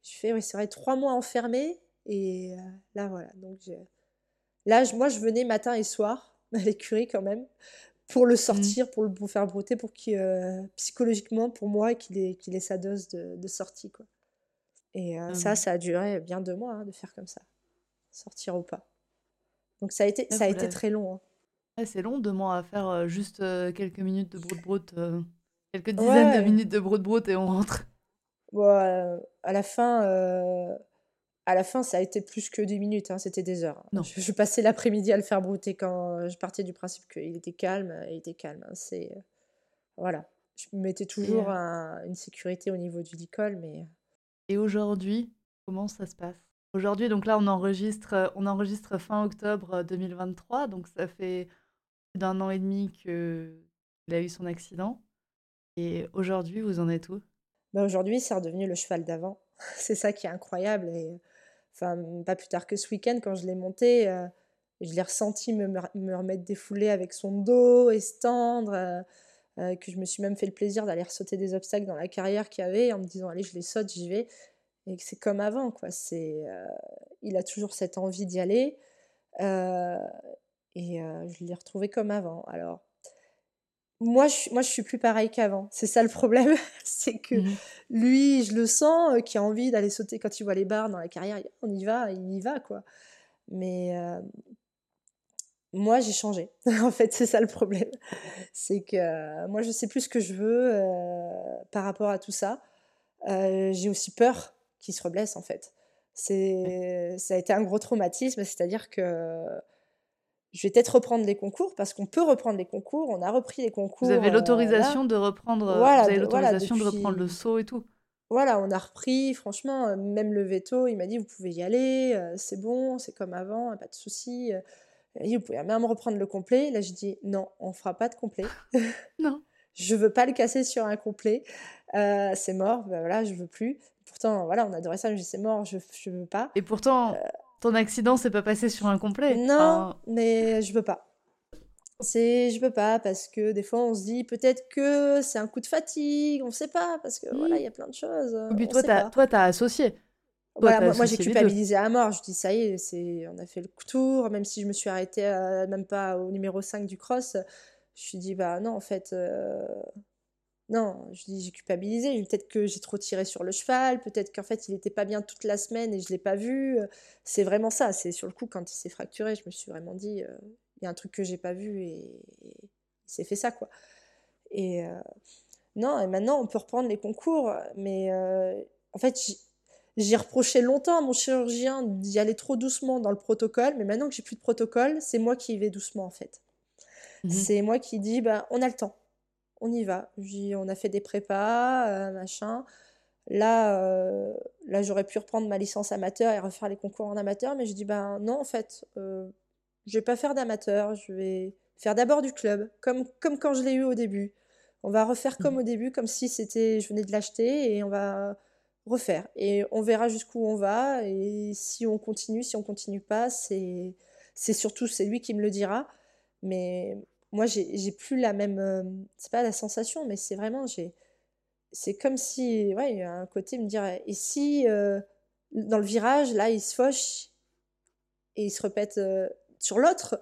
S2: Je fais, oui, c'est vrai, trois mois enfermé, et là, voilà. Donc, là, moi, je venais matin et soir à l'écurie quand même pour le mmh. sortir, pour le faire brouter, pour qu'il, psychologiquement, pour moi, qu'il ait, qu'il ait sa dose de, de sortie, quoi. Et ça, ça a duré bien deux mois hein, de faire comme ça, sortir ou pas. Donc ça a été, ça a été très long.
S1: Hein. c'est long, deux mois à faire juste quelques minutes de broute-broute, quelques dizaines de minutes de broute-broute et on rentre.
S2: Bon, à la fin, à la fin, ça a été plus que dix minutes, hein, c'était des heures. Non. Je, passais l'après-midi à le faire brouter quand je partais du principe qu'il était calme, il était calme. c'est voilà, je mettais toujours une sécurité au niveau du licol, mais
S1: et aujourd'hui, comment ça se passe? Aujourd'hui, donc là, on enregistre, fin octobre 2023, euh, donc ça fait plus d'un an et demi qu'il a eu son accident. Et aujourd'hui, vous en êtes où?
S2: Bah Aujourd'hui, c'est redevenu le cheval d'avant. c'est ça qui est incroyable. Et enfin, pas plus tard que ce week-end, quand je l'ai monté, euh, je l'ai ressenti me, me, remettre des foulées avec son dos et se tendre. Euh, que je me suis même fait le plaisir d'aller sauter des obstacles dans la carrière qu'il y avait en me disant allez je les saute j'y vais. Et que c'est comme avant quoi. C'est euh, il a toujours cette envie d'y aller. Euh, et je l'ai retrouvé comme avant. Alors moi je, moi je suis plus pareil qu'avant. C'est ça le problème. C'est que mmh. lui je le sens qui a envie d'aller sauter quand il voit les barres dans la carrière. On y va il y va quoi. Mais moi, j'ai changé. en fait, c'est ça le problème. C'est que euh, moi, je sais plus ce que je veux euh, par rapport à tout ça. Euh, j'ai aussi peur qu'il se reblesse, en fait. C'est, ça a été un gros traumatisme, c'est-à-dire que je vais peut-être reprendre les concours parce qu'on peut reprendre les concours. On a repris les concours.
S1: Vous avez l'autorisation de reprendre. Voilà, vous avez l'autorisation de reprendre le saut et tout.
S2: Voilà, on a repris. Franchement, même le veto, il m'a dit vous pouvez y aller, c'est bon, c'est comme avant, pas de souci. Il vous pouvez même reprendre le complet. Là, je dis non, on fera pas de complet.
S1: non.
S2: je veux pas le casser sur un complet. Euh, c'est mort, ben voilà, je veux plus. Pourtant, voilà, on adorait ça, mais je dis c'est mort, je, je veux pas.
S1: Et pourtant, euh, ton accident s'est pas passé sur un complet.
S2: Non, mais je veux pas. C'est, je veux pas parce que des fois on se dit peut-être que c'est un coup de fatigue, on sait pas parce que voilà, il y a plein de choses.
S1: Et puis toi, t'as, toi, t'as associé
S2: moi, j'ai culpabilisé à mort. Je dis, ça y est, c'est, on a fait le tour, même si je me suis arrêtée même pas au numéro 5 du cross. Je me suis dit, bah non, en fait, euh, non, je dis j'ai culpabilisé, peut-être que j'ai trop tiré sur le cheval, peut-être qu'en fait il n'était pas bien toute la semaine et je l'ai pas vu. C'est vraiment ça, c'est sur le coup quand il s'est fracturé, je me suis vraiment dit euh, il y a un truc que j'ai pas vu et, il s'est fait ça quoi. Et euh, non, et maintenant on peut reprendre les concours, mais euh, en fait j'ai reproché longtemps à mon chirurgien d'y aller trop doucement dans le protocole, mais maintenant que j'ai plus de protocole, c'est moi qui y vais doucement en fait. Mmh c'est moi qui dis bah on a le temps on y va. on a fait des prépas, euh, machin. Là, euh, là j'aurais pu reprendre ma licence amateur et refaire les concours en amateur, mais je dis, ben non, en fait, euh, je vais pas faire d'amateur, je vais faire d'abord du club, comme, comme quand je l'ai eu au début. On va refaire comme mmh. au début, comme si c'était, je venais de l'acheter, et on va refaire. Et on verra jusqu'où on va, et si on continue, si on continue pas, c'est, surtout, c'est lui qui me le dira. Mais moi, j'ai plus la même. Euh, c'est pas la sensation, mais c'est vraiment. C'est comme si. Ouais, il y a un côté me dirait. Et si, euh, dans le virage, là, il se fauche et il se répète euh, sur l'autre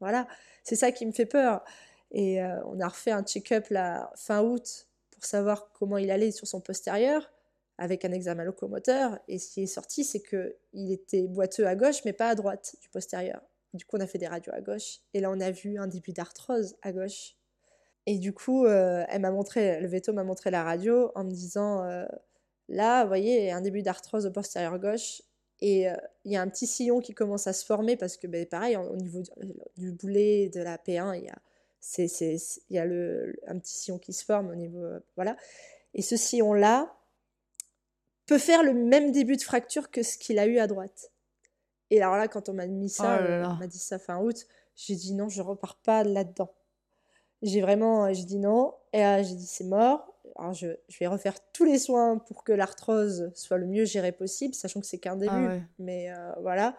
S2: Voilà. C'est ça qui me fait peur. Et on a refait un check-up fin août pour savoir comment il allait sur son postérieur avec un examen locomoteur. Et ce qui est sorti, c'est qu'il était boiteux à gauche, mais pas à droite du postérieur. Du coup, on a fait des radios à gauche. Et là, on a vu un début d'arthrose à gauche. Et du coup, euh, elle m'a montré, le veto m'a montré la radio en me disant euh, là, vous voyez, un début d'arthrose au postérieur gauche. Et euh, il y a un petit sillon qui commence à se former parce que, ben, pareil, au niveau du, boulet de la P1, il y a, un petit sillon qui se forme au niveau. voilà. Et ce sillon-là peut faire le même début de fracture que ce qu'il a eu à droite. Et alors là, quand on m'a mis ça, oh euh, on m'a dit ça fin août, j'ai dit non, je repars pas là-dedans. J'ai vraiment, j'ai dit non, et j'ai dit c'est mort. Alors je, je, vais refaire tous les soins pour que l'arthrose soit le mieux gérée possible, sachant que c'est qu'un ah début. Mais euh, voilà.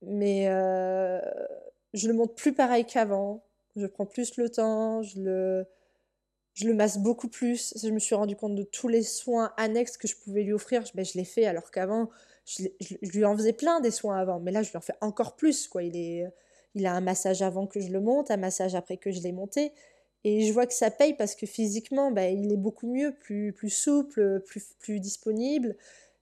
S2: Mais euh, je le monte plus pareil qu'avant. Je prends plus le temps, je le, je le masse beaucoup plus. Je me suis rendu compte de tous les soins annexes que je pouvais lui offrir. Ben, je l'ai fait alors qu'avant, je, lui en faisais plein des soins avant, mais là, je lui en fais encore plus. Quoi. Il, est, il a un massage avant que je le monte, un massage après que je l'ai monté. Et je vois que ça paye parce que physiquement, bah, il est beaucoup mieux, plus, plus souple, plus, plus disponible.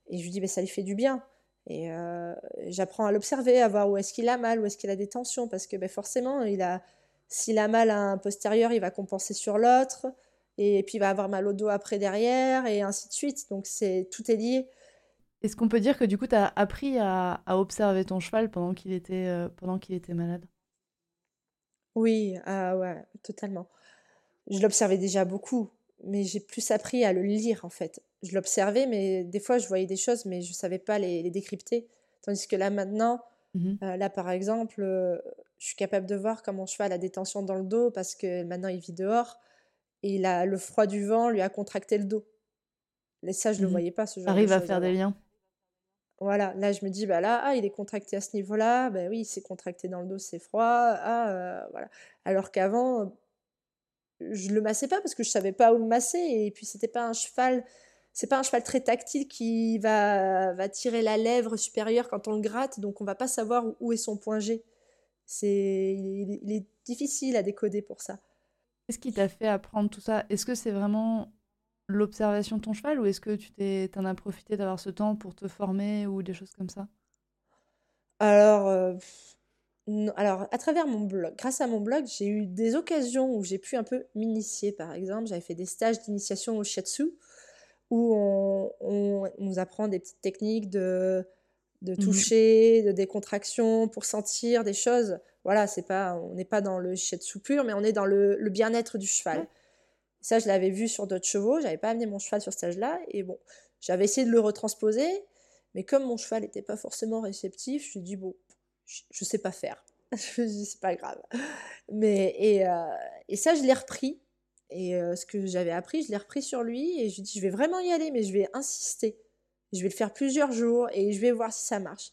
S2: Et je lui dis, bah, ça lui fait du bien. Et euh, j'apprends à l'observer, à voir où est-ce qu'il a mal, où est-ce qu'il a des tensions, parce que forcément, il a, s'il a mal à un postérieur, il va compenser sur l'autre, et puis il va avoir mal au dos après derrière, et ainsi de suite. Donc c'est tout est lié.
S1: Est-ce qu'on peut dire que du coup, tu as appris à, observer ton cheval pendant qu'il était, euh, pendant qu'il était malade?
S2: Oui, ah ouais, totalement. Je l'observais déjà beaucoup, mais j'ai plus appris à le lire en fait. Je l'observais, mais des fois, je voyais des choses, mais je ne savais pas les, décrypter. Tandis que là, maintenant, mmh euh, là par exemple, euh, je suis capable de voir quand mon cheval a des tensions dans le dos parce que maintenant il vit dehors et il a, le froid du vent lui a contracté le dos. Et ça, je ne le mmh voyais pas. Ce
S1: genre Arrive à faire des liens.
S2: Voilà, là je me dis, bah là, ah, il est contracté à ce niveau-là, bah oui, il s'est contracté dans le dos, c'est froid, ah, euh, voilà. Alors qu'avant, je le massais pas parce que je savais pas où le masser, et puis c'était pas un cheval, c'est pas un cheval très tactile qui va, va tirer la lèvre supérieure quand on le gratte, donc on va pas savoir où est son point G. C'est, il est difficile à décoder pour ça.
S1: Qu'est-ce qui t'a fait apprendre tout ça? Est-ce que c'est vraiment l'observation de ton cheval ou est-ce que tu t'es, en as profité d'avoir ce temps pour te former ou des choses comme ça?
S2: Alors, euh, alors, à travers mon blog, grâce à mon blog, j'ai eu des occasions où j'ai pu un peu m'initier. Par exemple, j'avais fait des stages d'initiation au shiatsu où on, nous apprend des petites techniques de, de mmh toucher, de décontraction pour sentir des choses. Voilà, c'est pas, on n'est pas dans le shiatsu pur, mais on est dans le, bien-être du cheval. Ça, je l'avais vu sur d'autres chevaux. J'avais pas amené mon cheval sur ce stage-là. Et bon, j'avais essayé de le retransposer. Mais comme mon cheval n'était pas forcément réceptif, je lui ai dit, bon, je, ne sais pas faire. je me dis, c'est pas grave. Mais, et, euh, et ça, je l'ai repris. Et euh, ce que j'avais appris, je l'ai repris sur lui. Et je lui ai dit, je vais vraiment y aller, mais je vais insister. Je vais le faire plusieurs jours et je vais voir si ça marche.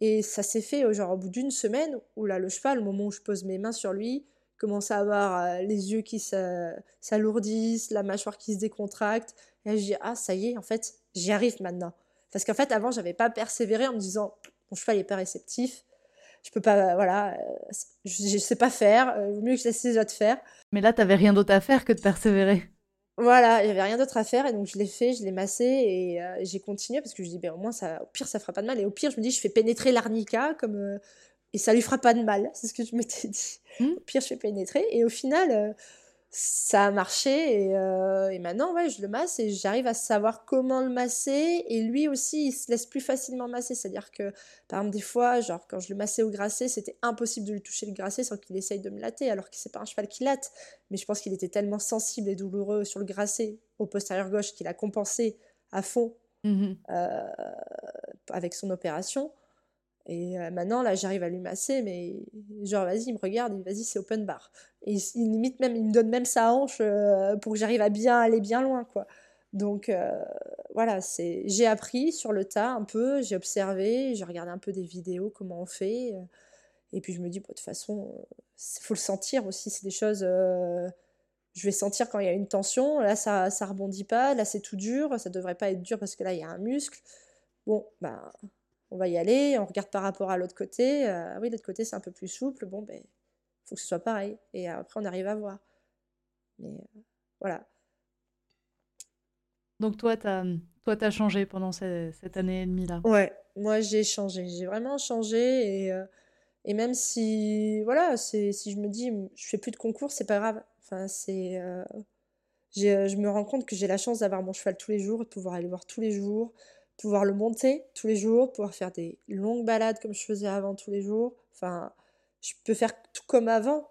S2: Et ça s'est fait, genre, au bout d'une semaine, où là, le cheval, au moment où je pose mes mains sur lui, commence à avoir euh, les yeux qui s'alourdissent, la mâchoire qui se décontracte. Et là, je dis, ah, ça y est, en fait, j'y arrive maintenant. Parce qu'en fait, avant, j'avais pas persévéré en me disant, mon cheval n'est pas réceptif, je peux pas, voilà, euh, je, sais pas faire, euh, vaut mieux que je laisse les autres faire.
S1: Mais là, tu n'avais rien d'autre à faire que de persévérer.
S2: Voilà, avait rien d'autre à faire et donc je l'ai fait, je l'ai massé et euh, j'ai continué parce que je dis: «Beh, au moins ça au pire ça fera pas de mal» et au pire je me dis: «Je fais pénétrer l'arnica comme, heu, et ça lui fera pas de mal». C'est ce que je m'étais dit.
S1: Mmh.
S2: Au pire je fais pénétrer et au final, heu, ça a marché et heu et maintenant, ouais, je le masse et j'arrive à savoir comment le masser et lui aussi, il se laisse plus facilement masser. C'est-à-dire que, par exemple, des fois, genre quand je le massais au grasset, c'était impossible de lui toucher le grasset sans qu'il essaye de me latter alors que c'est pas un cheval qui latte. Mais je pense qu'il était tellement sensible et douloureux sur le grasset au postérieur gauche qu'il a compensé à fond,
S1: Mmh
S2: heu, avec son opération et heu, maintenant là, j'arrive à lui masser mais genre vas-y, il me regarde, il vas-y, c'est open bar et il il limite même il me donne même sa hanche, heu, pour que j'arrive à bien aller bien loin, quoi. Donc heu, voilà, c'est j'ai appris sur le tas un peu, j'ai observé, j'ai regardé un peu des vidéos, comment on fait, et puis je me dis: «Bah, de toute façon, s faut le sentir aussi». C'est des choses, je vais sentir quand il y a une tension. Là, ça ça rebondit pas, là, c'est tout dur, ça devrait pas être dur parce que là, il y a un muscle. Bon, ben, on va y aller, on regarde par rapport à l'autre côté, heu, ah oui, l'autre côté, c'est un peu plus souple, bon, beh, faut que ce soit pareil et après on arrive à voir. Mais heu, voilà.
S1: Donc toi, tu as, toi, tu changé pendant ce cette année et demie là?
S2: Ouais, moi j'ai changé, j'ai vraiment changé et heu et même si voilà, c'est si je me dis: «Mmh, je fais plus de concours, c'est pas grave». Enfin, c'est, je me rends compte que j'ai la chance d'avoir mon cheval tous les jours, de pouvoir aller le voir tous les jours, pouvoir le monter tous les jours, pouvoir faire des longues balades comme je faisais avant tous les jours. Enfin, je peux faire tout comme avant.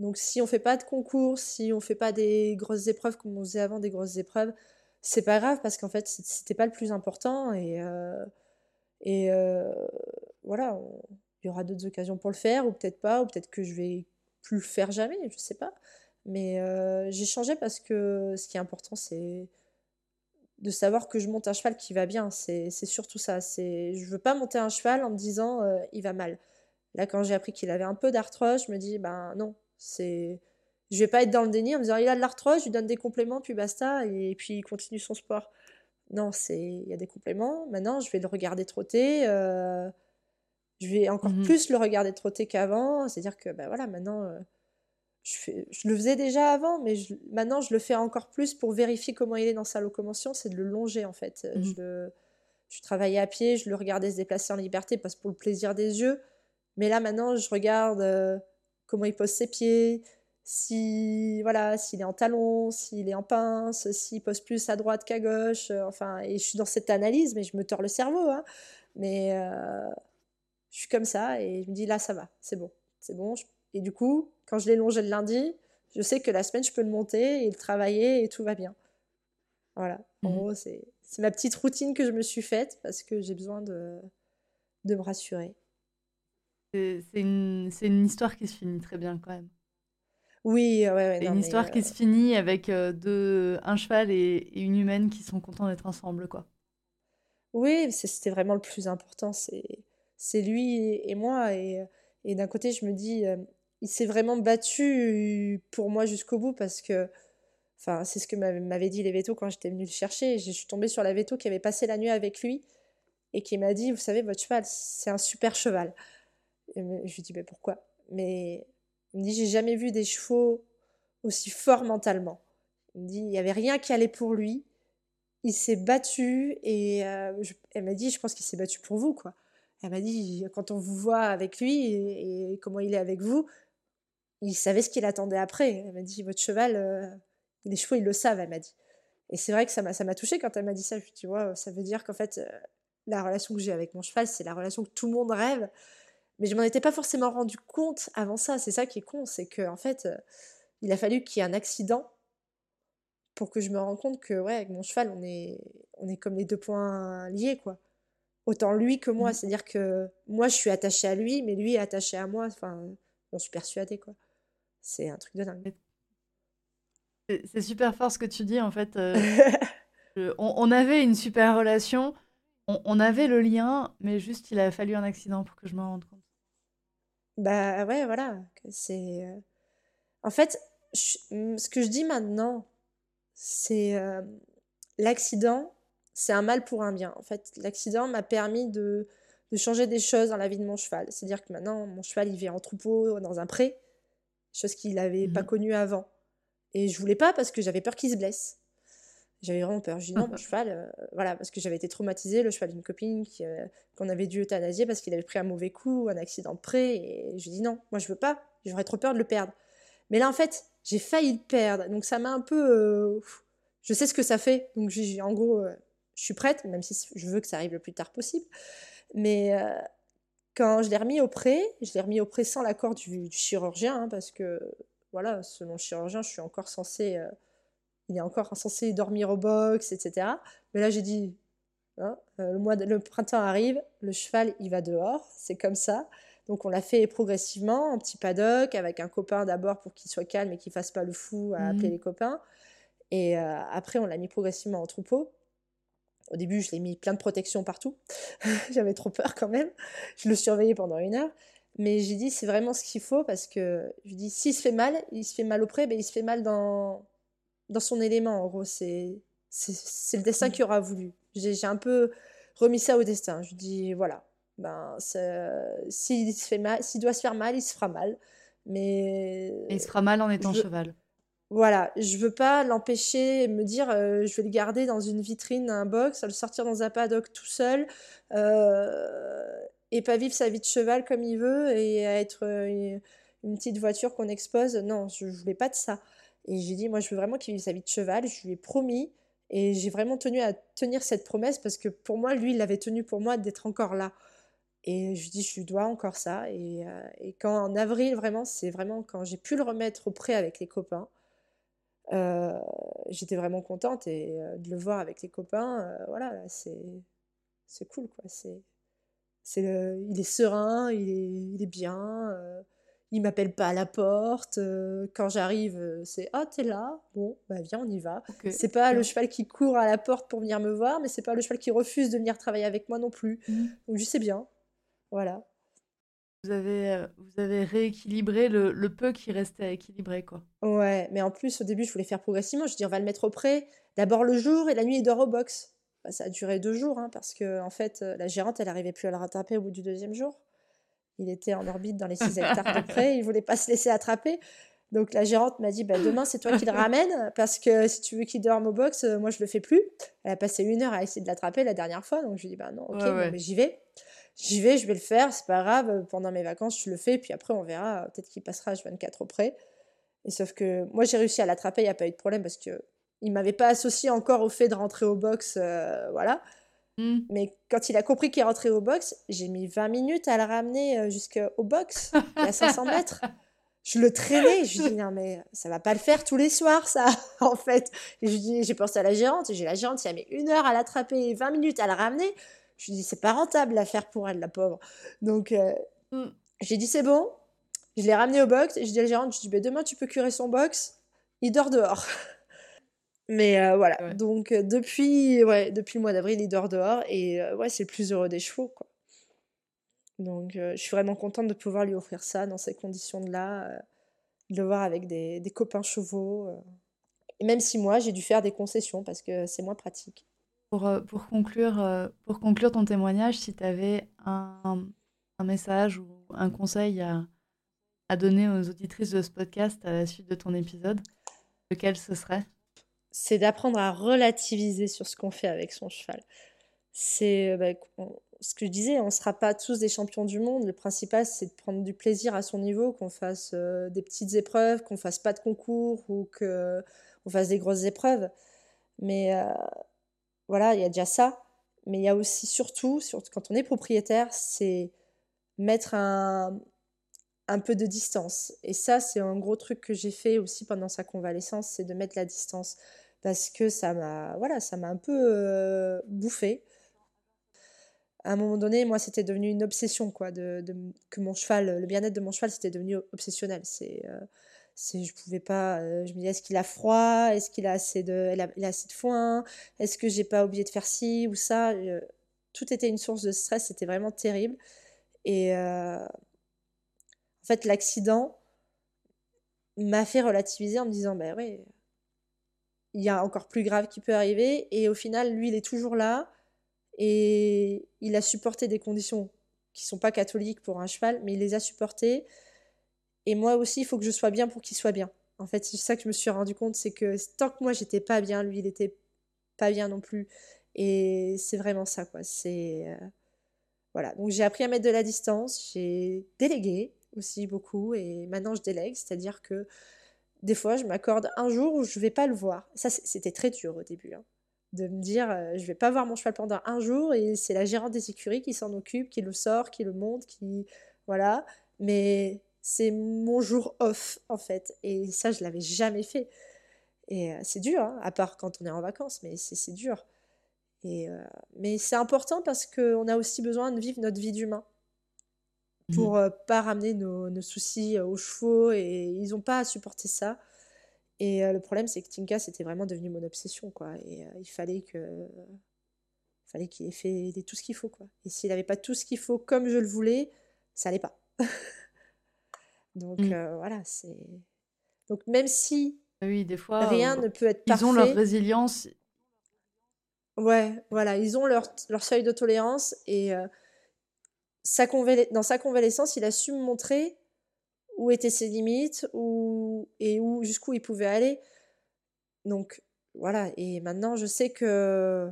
S2: Donc si on fait pas de concours, si on fait pas des grosses épreuves comme on faisait avant, des grosses épreuves, c'est pas grave parce qu'en fait, c'était pas le plus important et heu et heu, voilà, il y aura d'autres occasions pour le faire ou peut-être pas, ou peut-être que je vais plus le faire jamais, je sais pas. Mais heu, j'ai changé parce que ce qui est important, c'est de savoir que je monte un cheval qui va bien. C'est surtout ça. C'est je veux pas monter un cheval en me disant, heu: «Il va mal». Là, quand j'ai appris qu'il avait un peu d'arthrose, je me dis: «Ben non, c'est je vais pas être dans le déni en me disant: "Il a de l'arthrose", je lui donne des compléments puis basta et puis il continue son sport». Non, c'est il y a des compléments. Maintenant, je vais le regarder trotter, heu, je vais encore
S1: Mmh
S2: plus le regarder trotter qu'avant. C'est-à-dire que, bah, voilà, maintenant, heu, je le faisais déjà avant, mais je maintenant je le fais encore plus pour vérifier comment il est dans sa locomotion, c'est de le longer, en fait. Je
S1: Mmh
S2: le je travaillais à pied, je le regardais se déplacer en liberté parce pour le plaisir des yeux. Mais là, maintenant, je regarde, heu, comment il pose ses pieds, si voilà, s'il est en talons, s'il est en pince, s'il pose plus à droite qu'à gauche, heu, enfin et je suis dans cette analyse, mais je me tords le cerveau, hein. Mais je suis comme ça et je me dis: «Là, ça va, c'est bon, c'est bon». Et du coup, quand je l'ai longé le lundi, je sais que la semaine, je peux le monter et le travailler et tout va bien. Voilà, en
S1: mh.
S2: gros, c'est ma petite routine que je me suis faite parce que j'ai besoin de de me rassurer.
S1: C'est une une histoire qui se finit très bien quand même.
S2: Oui, ouais, ouais, non
S1: une histoire qui se finit avec, heu, 2 un cheval et et une humaine qui sont contents d'être ensemble, quoi.
S2: Oui, c'était vraiment le plus important, c'est lui et moi et et d'un côté, je me dis, hem, il s'est vraiment battu pour moi jusqu'au bout parce que enfin, c'est ce que m'avaient dit les vétos quand j'étais venue le chercher. Je suis tombée sur la véto qui avait passé la nuit avec lui et qui m'a dit: «Vous savez, votre cheval, c'est un super cheval» je lui dis: «Mais pourquoi?» mais il me dit: «J'ai jamais vu des chevaux aussi forts mentalement». Il me dit: «Il y avait rien qui allait pour lui, il s'est battu et elle m'a dit: «Je pense qu'il s'est battu pour vous, quoi». Elle m'a dit: «Quand on vous voit avec lui et comment il est avec vous, il savait ce qu'il attendait après». Elle m'a dit: «Votre cheval, heu, les chevaux, ils le savent», elle m'a dit et c'est vrai que ça m'a ça m'a touchée quand elle m'a dit ça. Je me suis dit: «Waouh, ça veut dire qu'en fait, heu, la relation que j'ai avec mon cheval, c'est la relation que tout le monde rêve». Mais je m'en étais pas forcément rendu compte avant ça. C'est ça qui est con, c'est qu'en fait, heu, il a fallu qu'il y ait un accident pour que je me rende compte que, ouais, avec mon cheval, on est on est comme les 2 poings liés, quoi. Autant lui que moi,
S1: Mmh
S2: c'est-à-dire que moi, je suis attachée à lui, mais lui est attaché à moi, enfin, j'en suis persuadée, quoi. C'est un truc de dingue.
S1: C'est super fort ce que tu dis, en fait, je on on avait une super relation, on on avait le lien, mais juste il a fallu un accident pour que je m'en rende compte.
S2: Bah, ouais, voilà, c'est, heu en fait, ce que je dis maintenant, c'est, hem, l'accident, c'est un mal pour un bien. En fait, l'accident m'a permis de de changer des choses dans la vie de mon cheval. C'est-à-dire que maintenant, mon cheval, il vit en troupeau dans un pré, chose qu'il n'avait pas
S1: Mmh
S2: connue avant. Et je voulais pas parce que j'avais peur qu'il se blesse. J'avais vraiment peur. J'ai dit non, mon cheval, euh, voilà, parce que j'avais été traumatisée, le cheval d'une copine euh, qu'on avait dû euthanasier parce qu'il avait pris un mauvais coup, un accident de près. Et je dis non, moi je veux pas, j'aurais trop peur de le perdre. Mais là, en fait, j'ai failli le perdre. Donc ça m'a un peu. Euh, je sais ce que ça fait. Donc j'ai, en gros, je suis prête, même si je veux que ça arrive le plus tard possible. Mais quand je l'ai remis au pré, je l'ai remis au pré sans l'accord du, chirurgien, hein, parce que, voilà, selon le chirurgien, je suis encore censée il est encore censé dormir au box, etc. Mais là, j'ai dit, hein, euh, le, mois le printemps arrive, le cheval, il va dehors, c'est comme ça. Donc on l'a fait progressivement, en petit paddock, avec un copain d'abord pour qu'il soit calme et qu'il fasse pas le fou à appeler mmh. les copains. Et euh, après, on l'a mis progressivement en troupeau. Au début, je l'ai mis plein de protection partout. J'avais trop peur quand même. Je le surveillais pendant une heure. Mais j'ai dit, c'est vraiment ce qu'il faut parce que je dis, s'il se fait mal, il se fait mal auprès, ben, il se fait mal dans, dans son élément, en gros. C'est, c'est, le destin mmh. qui aura voulu. J'ai, un peu remis ça au destin. Je dis, voilà, ben, s'il, se fait mal, s'il doit se faire mal, il se fera mal. Mais.
S1: Et il se fera mal en étant cheval.
S2: Voilà, je veux pas l'empêcher, me dire euh, je vais le garder dans une vitrine, un box, le sortir dans un paddock tout seul, euh, et pas vivre sa vie de cheval comme il veut et être euh, une, petite voiture qu'on expose. Non, je, je voulais pas de ça. Et j'ai dit, moi, je veux vraiment qu'il vive sa vie de cheval. Je lui ai promis. Et j'ai vraiment tenu à tenir cette promesse parce que pour moi, lui, il avait tenu pour moi d'être encore là. Et je dis, je lui dois encore ça. Et, et quand en avril, vraiment, c'est vraiment quand j'ai pu le remettre au prêt avec les copains, euh, j'étais vraiment contente. Et euh, de le voir avec les copains, voilà, c'est, c'est cool, quoi. C'est, c'est il est serein, il est, il est bien il m'appelle pas à la porte. Euh, quand j'arrive, euh, c'est Ah, t'es là? Bon, bah viens, on y va. C'est pas le cheval qui court à la porte pour venir me voir, mais c'est pas le cheval qui refuse de venir travailler avec moi non plus. Mmh. Donc je sais bien. Voilà.
S1: Vous avez, euh, vous avez rééquilibré le, le, peu qui restait à équilibrer, quoi.
S2: Ouais, mais en plus, au début, je voulais faire progressivement. Je dis, on va le mettre au pré. D'abord le jour et la nuit, il dort au box. Bah, ça a duré deux jours, hein, parce que en fait, la gérante, elle arrivait plus à le rattraper au bout du deuxième jour. Il était en orbite dans les 6 hectares de près, il voulait pas se laisser attraper. Donc la gérante m'a dit bah, demain c'est toi qui le ramène parce que si tu veux qu'il dorme au box, euh, moi je le fais plus. Elle a passé une heure à essayer de l'attraper la dernière fois, donc je lui ai dit bah non ok mais j'y vais, j'y vais, je vais le faire, c'est pas grave. Pendant mes vacances je le fais, puis après on verra. Peut-être qu'il passera H24 auprès. Et sauf que moi j'ai réussi à l'attraper, il n'y a pas eu de problème parce que il m'avait pas associé encore au fait de rentrer au box, euh, voilà. Mm. Mais quand il a compris qu'il est rentré au box, j'ai mis 20 minutes à le ramener euh, jusqu'au box, à 500 mètres. Je le traînais, je lui dis non mais ça va pas le faire tous les soirs ça, en fait. J'ai pensé à la gérante, j'ai la gérante qui a mis une heure à l'attraper, 20 minutes à le ramener. Je lui dis c'est pas rentable à faire pour elle, la pauvre. Donc euh, mm. j'ai dit c'est bon, je l'ai ramené au box et je dis à la gérante, je dis bah, demain tu peux curer son box, il dort dehors. Mais euh, voilà, donc euh, depuis, ouais, depuis le mois d'avril, il dort dehors et euh, ouais, c'est le plus heureux des chevaux. Quoi. Donc je suis vraiment contente de pouvoir lui offrir ça dans ces conditions-là, de le voir avec des, des copains chevaux. Et même si moi, j'ai dû faire des concessions parce que c'est moins pratique.
S1: Pour, pour, conclure, pour conclure ton témoignage, si tu avais un, message ou un conseil à, à donner aux auditrices de ce podcast à la suite de ton épisode, lequel ce serait?
S2: C'est d'apprendre à relativiser sur ce qu'on fait avec son cheval. C'est euh, bah, ce que je disais, on ne sera pas tous des champions du monde. Le principal, c'est de prendre du plaisir à son niveau, qu'on fasse euh, des petites épreuves, qu'on fasse pas de concours ou qu'on fasse des grosses épreuves. Mais euh, voilà, il y a déjà ça. Mais il y a aussi surtout, quand on est propriétaire, c'est mettre un, un peu de distance. Et ça, c'est un gros truc que j'ai fait aussi pendant sa convalescence, c'est de mettre la distance. Parce que ça m'a voilà, ça m'a un peu euh, bouffé. À un moment donné, moi, c'était devenu une obsession, quoi, de, que mon cheval, le bien-être de mon cheval, c'était devenu obsessionnel. C'est, euh, je pouvais pas, euh, je me disais, est-ce qu'il a froid, est-ce qu'il a assez de, il a, assez de foin, est-ce que j'ai pas oublié de faire ci ou ça? tout était une source de stress, c'était vraiment terrible. Et fait, l'accident m'a fait relativiser en me disant, ben oui, il y a encore plus grave qui peut arriver. Et au final, lui, il est toujours là. Et il a supporté des conditions qui sont pas catholiques pour un cheval, mais il les a supportées. Et moi aussi, il faut que je sois bien pour qu'il soit bien. En fait, c'est ça que je me suis rendu compte, c'est que tant que moi j'étais pas bien, lui il était pas bien non plus. Et c'est vraiment ça, quoi. C'est. Euh, voilà. Donc j'ai appris à mettre de la distance, j'ai délégué aussi beaucoup, et maintenant je délègue, c'est-à-dire que des fois je m'accorde un jour où je vais pas le voir. Ça, c'était très dur au début. Hein, de me dire, euh, je vais pas voir mon cheval pendant un jour, et c'est la gérante des écuries qui s'en occupe, qui le sort, qui le monte, qui. Voilà. Mais c'est mon jour off, en fait. Et ça, je l'avais jamais fait. Et euh, c'est dur, hein, à part quand on est en vacances, mais c'est dur. Et, euh, mais c'est important parce qu'on a aussi besoin de vivre notre vie d'humain pour ne mmh. euh, pas ramener nos, nos, soucis aux chevaux et ils n'ont pas à supporter ça. Et le problème, c'est que Tinka, c'était vraiment devenu mon obsession, quoi. Et il fallait que, fallait qu'il ait fait tout ce qu'il faut, quoi. Et s'il n'avait pas tout ce qu'il faut comme je le voulais, ça allait pas. Donc mmh. voilà, c'est. Donc même si
S1: oui, des fois,
S2: rien ne peut être parfait.
S1: Ils ont leur résilience.
S2: Ouais, voilà, ils ont leur, leur seuil de tolérance et sa dans sa convalescence, il a su me montrer où étaient ses limites où, et où jusqu'où il pouvait aller. Donc voilà, et maintenant je sais que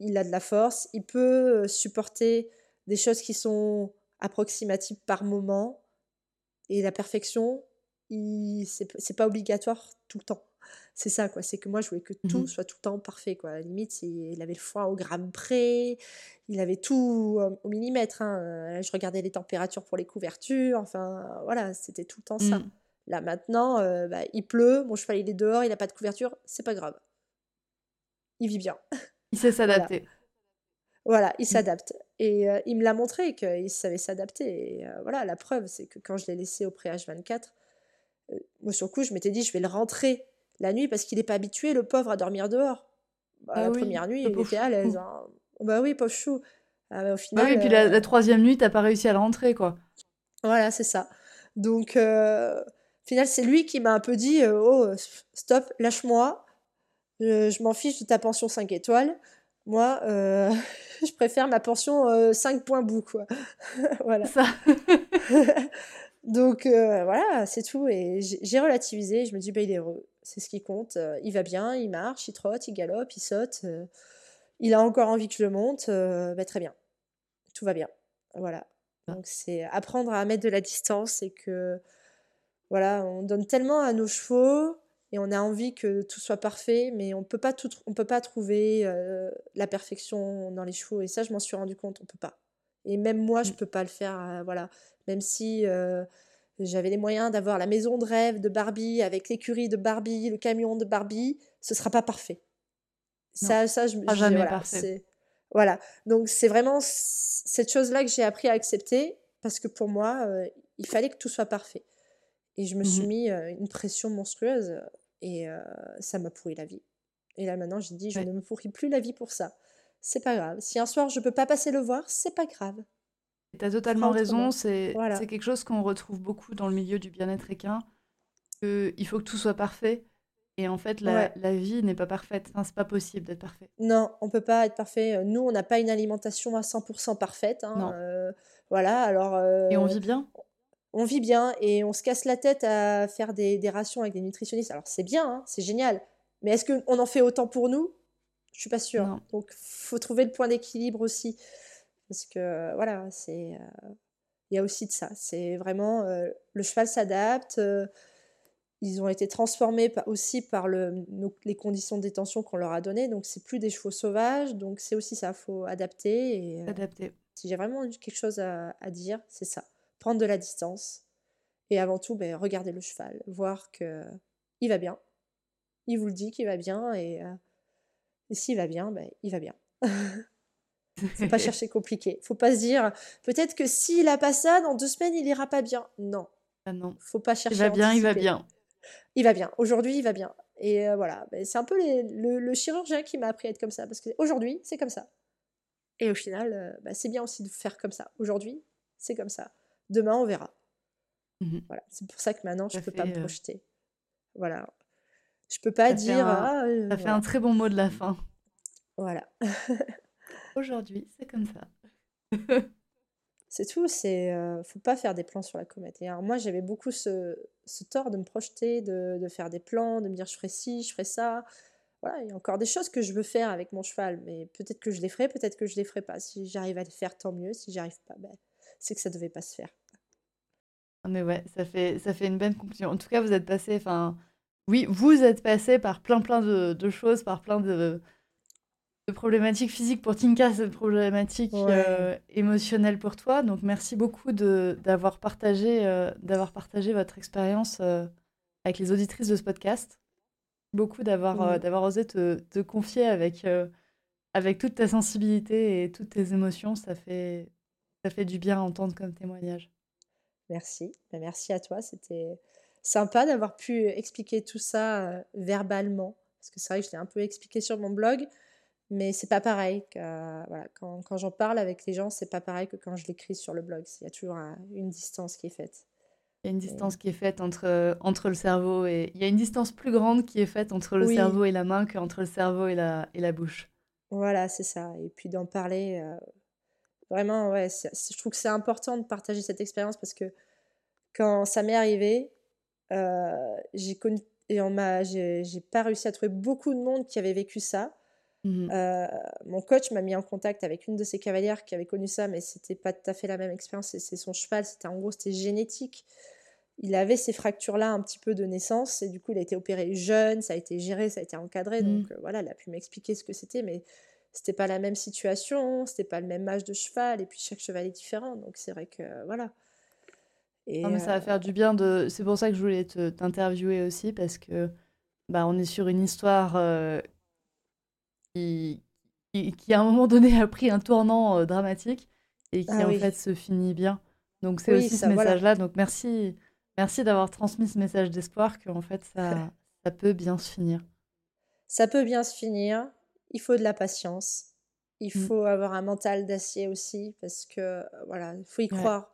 S2: il a de la force, il peut supporter des choses qui sont approximatives par moment et la perfection, c'est pas obligatoire tout le temps. C'est ça, quoi. C'est que moi, je voulais que tout mmh soit tout le temps parfait, quoi. À la limite, il avait le foin au gramme près, il avait tout au millimètre. Hein. Je regardais les températures pour les couvertures, enfin, voilà, c'était tout le temps ça. Mmh. Là, maintenant, euh, bah, il pleut, mon cheval, il est dehors, il n'a pas de couverture, c'est pas grave. Il vit bien.
S1: Il sait s'adapter.
S2: Voilà. il mmh. s'adapte. Et euh, il me l'a montré qu'il savait s'adapter. Et euh, voilà, la preuve, c'est que quand je l'ai laissé au pré-H24, euh, moi, sur le coup, je m'étais dit, je vais le rentrer la nuit parce qu'il n'est pas habitué, le pauvre, à dormir dehors. Bah, la première nuit, il était à l'aise. Hein. Bah oui, pauvre chou.
S1: Ah, au final, et puis la, troisième nuit, t'as pas réussi à le rentrer, quoi.
S2: Voilà, c'est ça. Donc, au final, c'est lui qui m'a un peu dit Oh, stop, lâche-moi. Je, m'en fiche de ta pension 5 étoiles. Moi, je préfère ma pension 5 points bout, quoi. voilà. Ça. Donc euh, voilà, c'est tout. Et j'ai relativisé. Je me dis, bah, il est heureux. C'est ce qui compte. Euh, il va bien, il marche, il trotte, il galope, il saute. Euh, il a encore envie que je le monte. Bah, très bien. Tout va bien. Voilà. Ah. Donc c'est apprendre à mettre de la distance et que voilà, on donne tellement à nos chevaux et on a envie que tout soit parfait, mais on peut pas tout, on peut pas trouver la perfection dans les chevaux. Et ça, je m'en suis rendu compte, on peut pas. Et même moi, je mmh. peux pas le faire. voilà, même si j'avais les moyens d'avoir la maison de rêve de Barbie avec l'écurie de Barbie, le camion de Barbie, ce sera pas parfait. Ça, ça, je,
S1: me jamais voilà, parfait.
S2: Voilà. Donc c'est vraiment cette chose-là que j'ai appris à accepter parce que pour moi, il fallait que tout soit parfait. Et je me suis mmh mis une pression monstrueuse et ça m'a pourri la vie. Et là maintenant, j'ai dit, je ne me pourris plus la vie pour ça. C'est pas grave. Si un soir je peux pas passer le voir, c'est pas grave.
S1: Tu as totalement raison, c'est quelque chose qu'on retrouve beaucoup dans le milieu du bien-être équin. il faut que tout soit parfait. Et en fait, la, vie n'est pas parfaite. Enfin, c'est pas possible d'être parfait.
S2: Non, on peut pas être parfait. Nous, on n'a pas une alimentation à 100% parfaite. Hein, euh, voilà, alors.
S1: et on vit bien
S2: On vit bien et on se casse la tête à faire des, des rations avec des nutritionnistes. Alors, c'est bien, hein, c'est génial. Mais est-ce qu'on en fait autant pour nous? Je suis pas sûre. Donc, Donc, faut trouver le point d'équilibre aussi. Parce que voilà, c'est. Euh, il y a aussi de ça. C'est vraiment. Euh, le cheval s'adapte. Euh, ils ont été transformés aussi par le, les conditions de détention qu'on leur a données. Donc, c'est plus des chevaux sauvages. Donc, c'est aussi ça. Il faut adapter. Et,
S1: adapter.
S2: Si j'ai vraiment quelque chose à, dire, c'est ça. Prendre de la distance. Et avant tout, ben, regarder le cheval. Voir que il va bien. Il vous le dit qu'il va bien. Et, et s'il va bien, ben, il va bien. Faut pas chercher compliqué. Faut pas se dire peut-être que s'il a pas ça, dans deux semaines, il ira pas bien. Non.
S1: Ah non.
S2: Faut pas chercher.
S1: Il va bien, il va bien.
S2: Il va bien. Aujourd'hui, il va bien. Et euh, voilà, ben, c'est un peu le, chirurgien qui m'a appris à être comme ça parce que aujourd'hui, c'est comme ça. Et au final, euh, ben, c'est bien aussi de faire comme ça. Aujourd'hui, c'est comme ça. Demain, on verra. Mmh voilà, c'est pour ça que maintenant, je ne peux pas me euh, projeter. Voilà. Je peux pas dire.
S1: Ah, ça fait un très bon mot de la fin.
S2: Voilà.
S1: Aujourd'hui, c'est comme ça.
S2: c'est tout, c'est euh, faut pas faire des plans sur la comète. Et alors moi, j'avais beaucoup ce, ce tort de me projeter, de, de, faire des plans, de me dire je ferai ci, je ferai ça. Voilà, il y a encore des choses que je veux faire avec mon cheval, mais peut-être que je les ferai, peut-être que je les ferai pas. Si j'arrive à les faire, tant mieux. Si j'arrive pas, ben, c'est que ça devait pas se faire.
S1: Ah, mais ouais, ça fait, ça fait une bonne conclusion. En tout cas, vous êtes passé, enfin, oui, vous êtes passé par plein plein de, de choses, par plein de, de problématiques physiques pour Tinka, c'est problématiques euh, émotionnelles pour toi. Donc merci beaucoup d'avoir partagé, euh, d'avoir partagé votre expérience euh, avec les auditrices de ce podcast. Beaucoup d'avoir d'avoir osé te, te, confier avec, avec toute ta sensibilité et toutes tes émotions. Ça fait, ça fait du bien à entendre comme témoignage.
S2: Merci. Ben, merci à toi. C'était sympa d'avoir pu expliquer tout ça verbalement. Parce que c'est vrai que je l'ai un peu expliqué sur mon blog mais c'est pas pareil. voilà, quand, quand j'en parle avec les gens, c'est pas pareil que quand je l'écris sur le blog. Il y a toujours une distance qui est faite.
S1: Il y a une distance qui est faite entre, entre le cerveau et... Il y a une distance plus grande qui est faite entre le cerveau et la main qu'entre le cerveau et la, et la bouche.
S2: Voilà, c'est ça. Et puis d'en parler, euh, vraiment, ouais, je trouve que c'est important de partager cette expérience parce que quand ça m'est arrivé, euh, j'ai connu... Et on m'a, j'ai pas réussi à trouver beaucoup de monde qui avait vécu ça. Mmh euh, mon coach m'a mis en contact avec une de ses cavalières qui avait connu ça, mais c'était pas tout à fait la même expérience. C'est son cheval, c'était en gros c'était génétique. Il avait ces fractures-là un petit peu de naissance et du coup il a été opéré jeune, ça a été géré, ça a été encadré. Mmh. Donc euh, voilà, il a pu m'expliquer ce que c'était, mais c'était pas la même situation, c'était pas le même âge de cheval et puis chaque cheval est différent. Donc c'est vrai que voilà.
S1: Et, non, mais ça va faire du bien de. C'est pour ça que je voulais t'interviewer aussi parce que bah, on est sur une histoire euh, qui, qui, à un moment donné a pris un tournant euh, dramatique et qui ah en fait se finit bien. Donc c'est aussi ce message-là. Donc merci, merci d'avoir transmis ce message d'espoir que en fait ça, ça peut bien se finir.
S2: Ça peut bien se finir. Il faut de la patience. Il mmh. faut avoir un mental d'acier aussi parce que voilà, il faut y croire.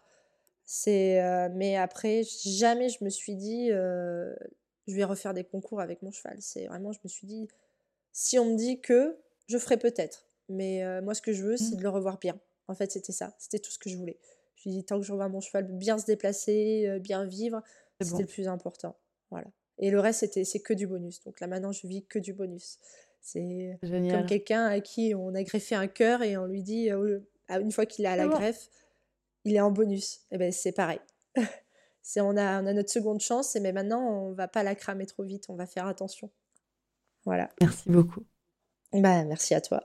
S2: C'est euh, mais après jamais je me suis dit euh, je vais refaire des concours avec mon cheval. C'est vraiment je me suis dit si on me dit que, je ferai peut-être. Mais euh, moi, ce que je veux, c'est mmh. de le revoir bien. En fait, c'était ça. C'était tout ce que je voulais. Je me dis, tant que je revois mon cheval bien se déplacer, euh, bien vivre, c'était le plus important. Voilà. Et le reste, c'était, c'est que du bonus. Donc là, maintenant, je vis que du bonus. C'est comme quelqu'un à qui on a greffé un cœur et on lui dit, une fois qu'il est à la greffe, il est en bonus. Et eh ben c'est pareil. c'est, on, a, on a notre seconde chance, mais maintenant, on va pas la cramer trop vite. On va faire attention. Voilà.
S1: Merci beaucoup.
S2: Bah, merci à toi.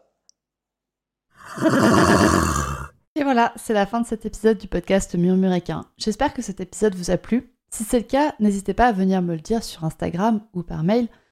S1: Et voilà, c'est la fin de cet épisode du podcast Murmuréquin. J'espère que cet épisode vous a plu. Si c'est le cas, n'hésitez pas à venir me le dire sur Instagram ou par mail.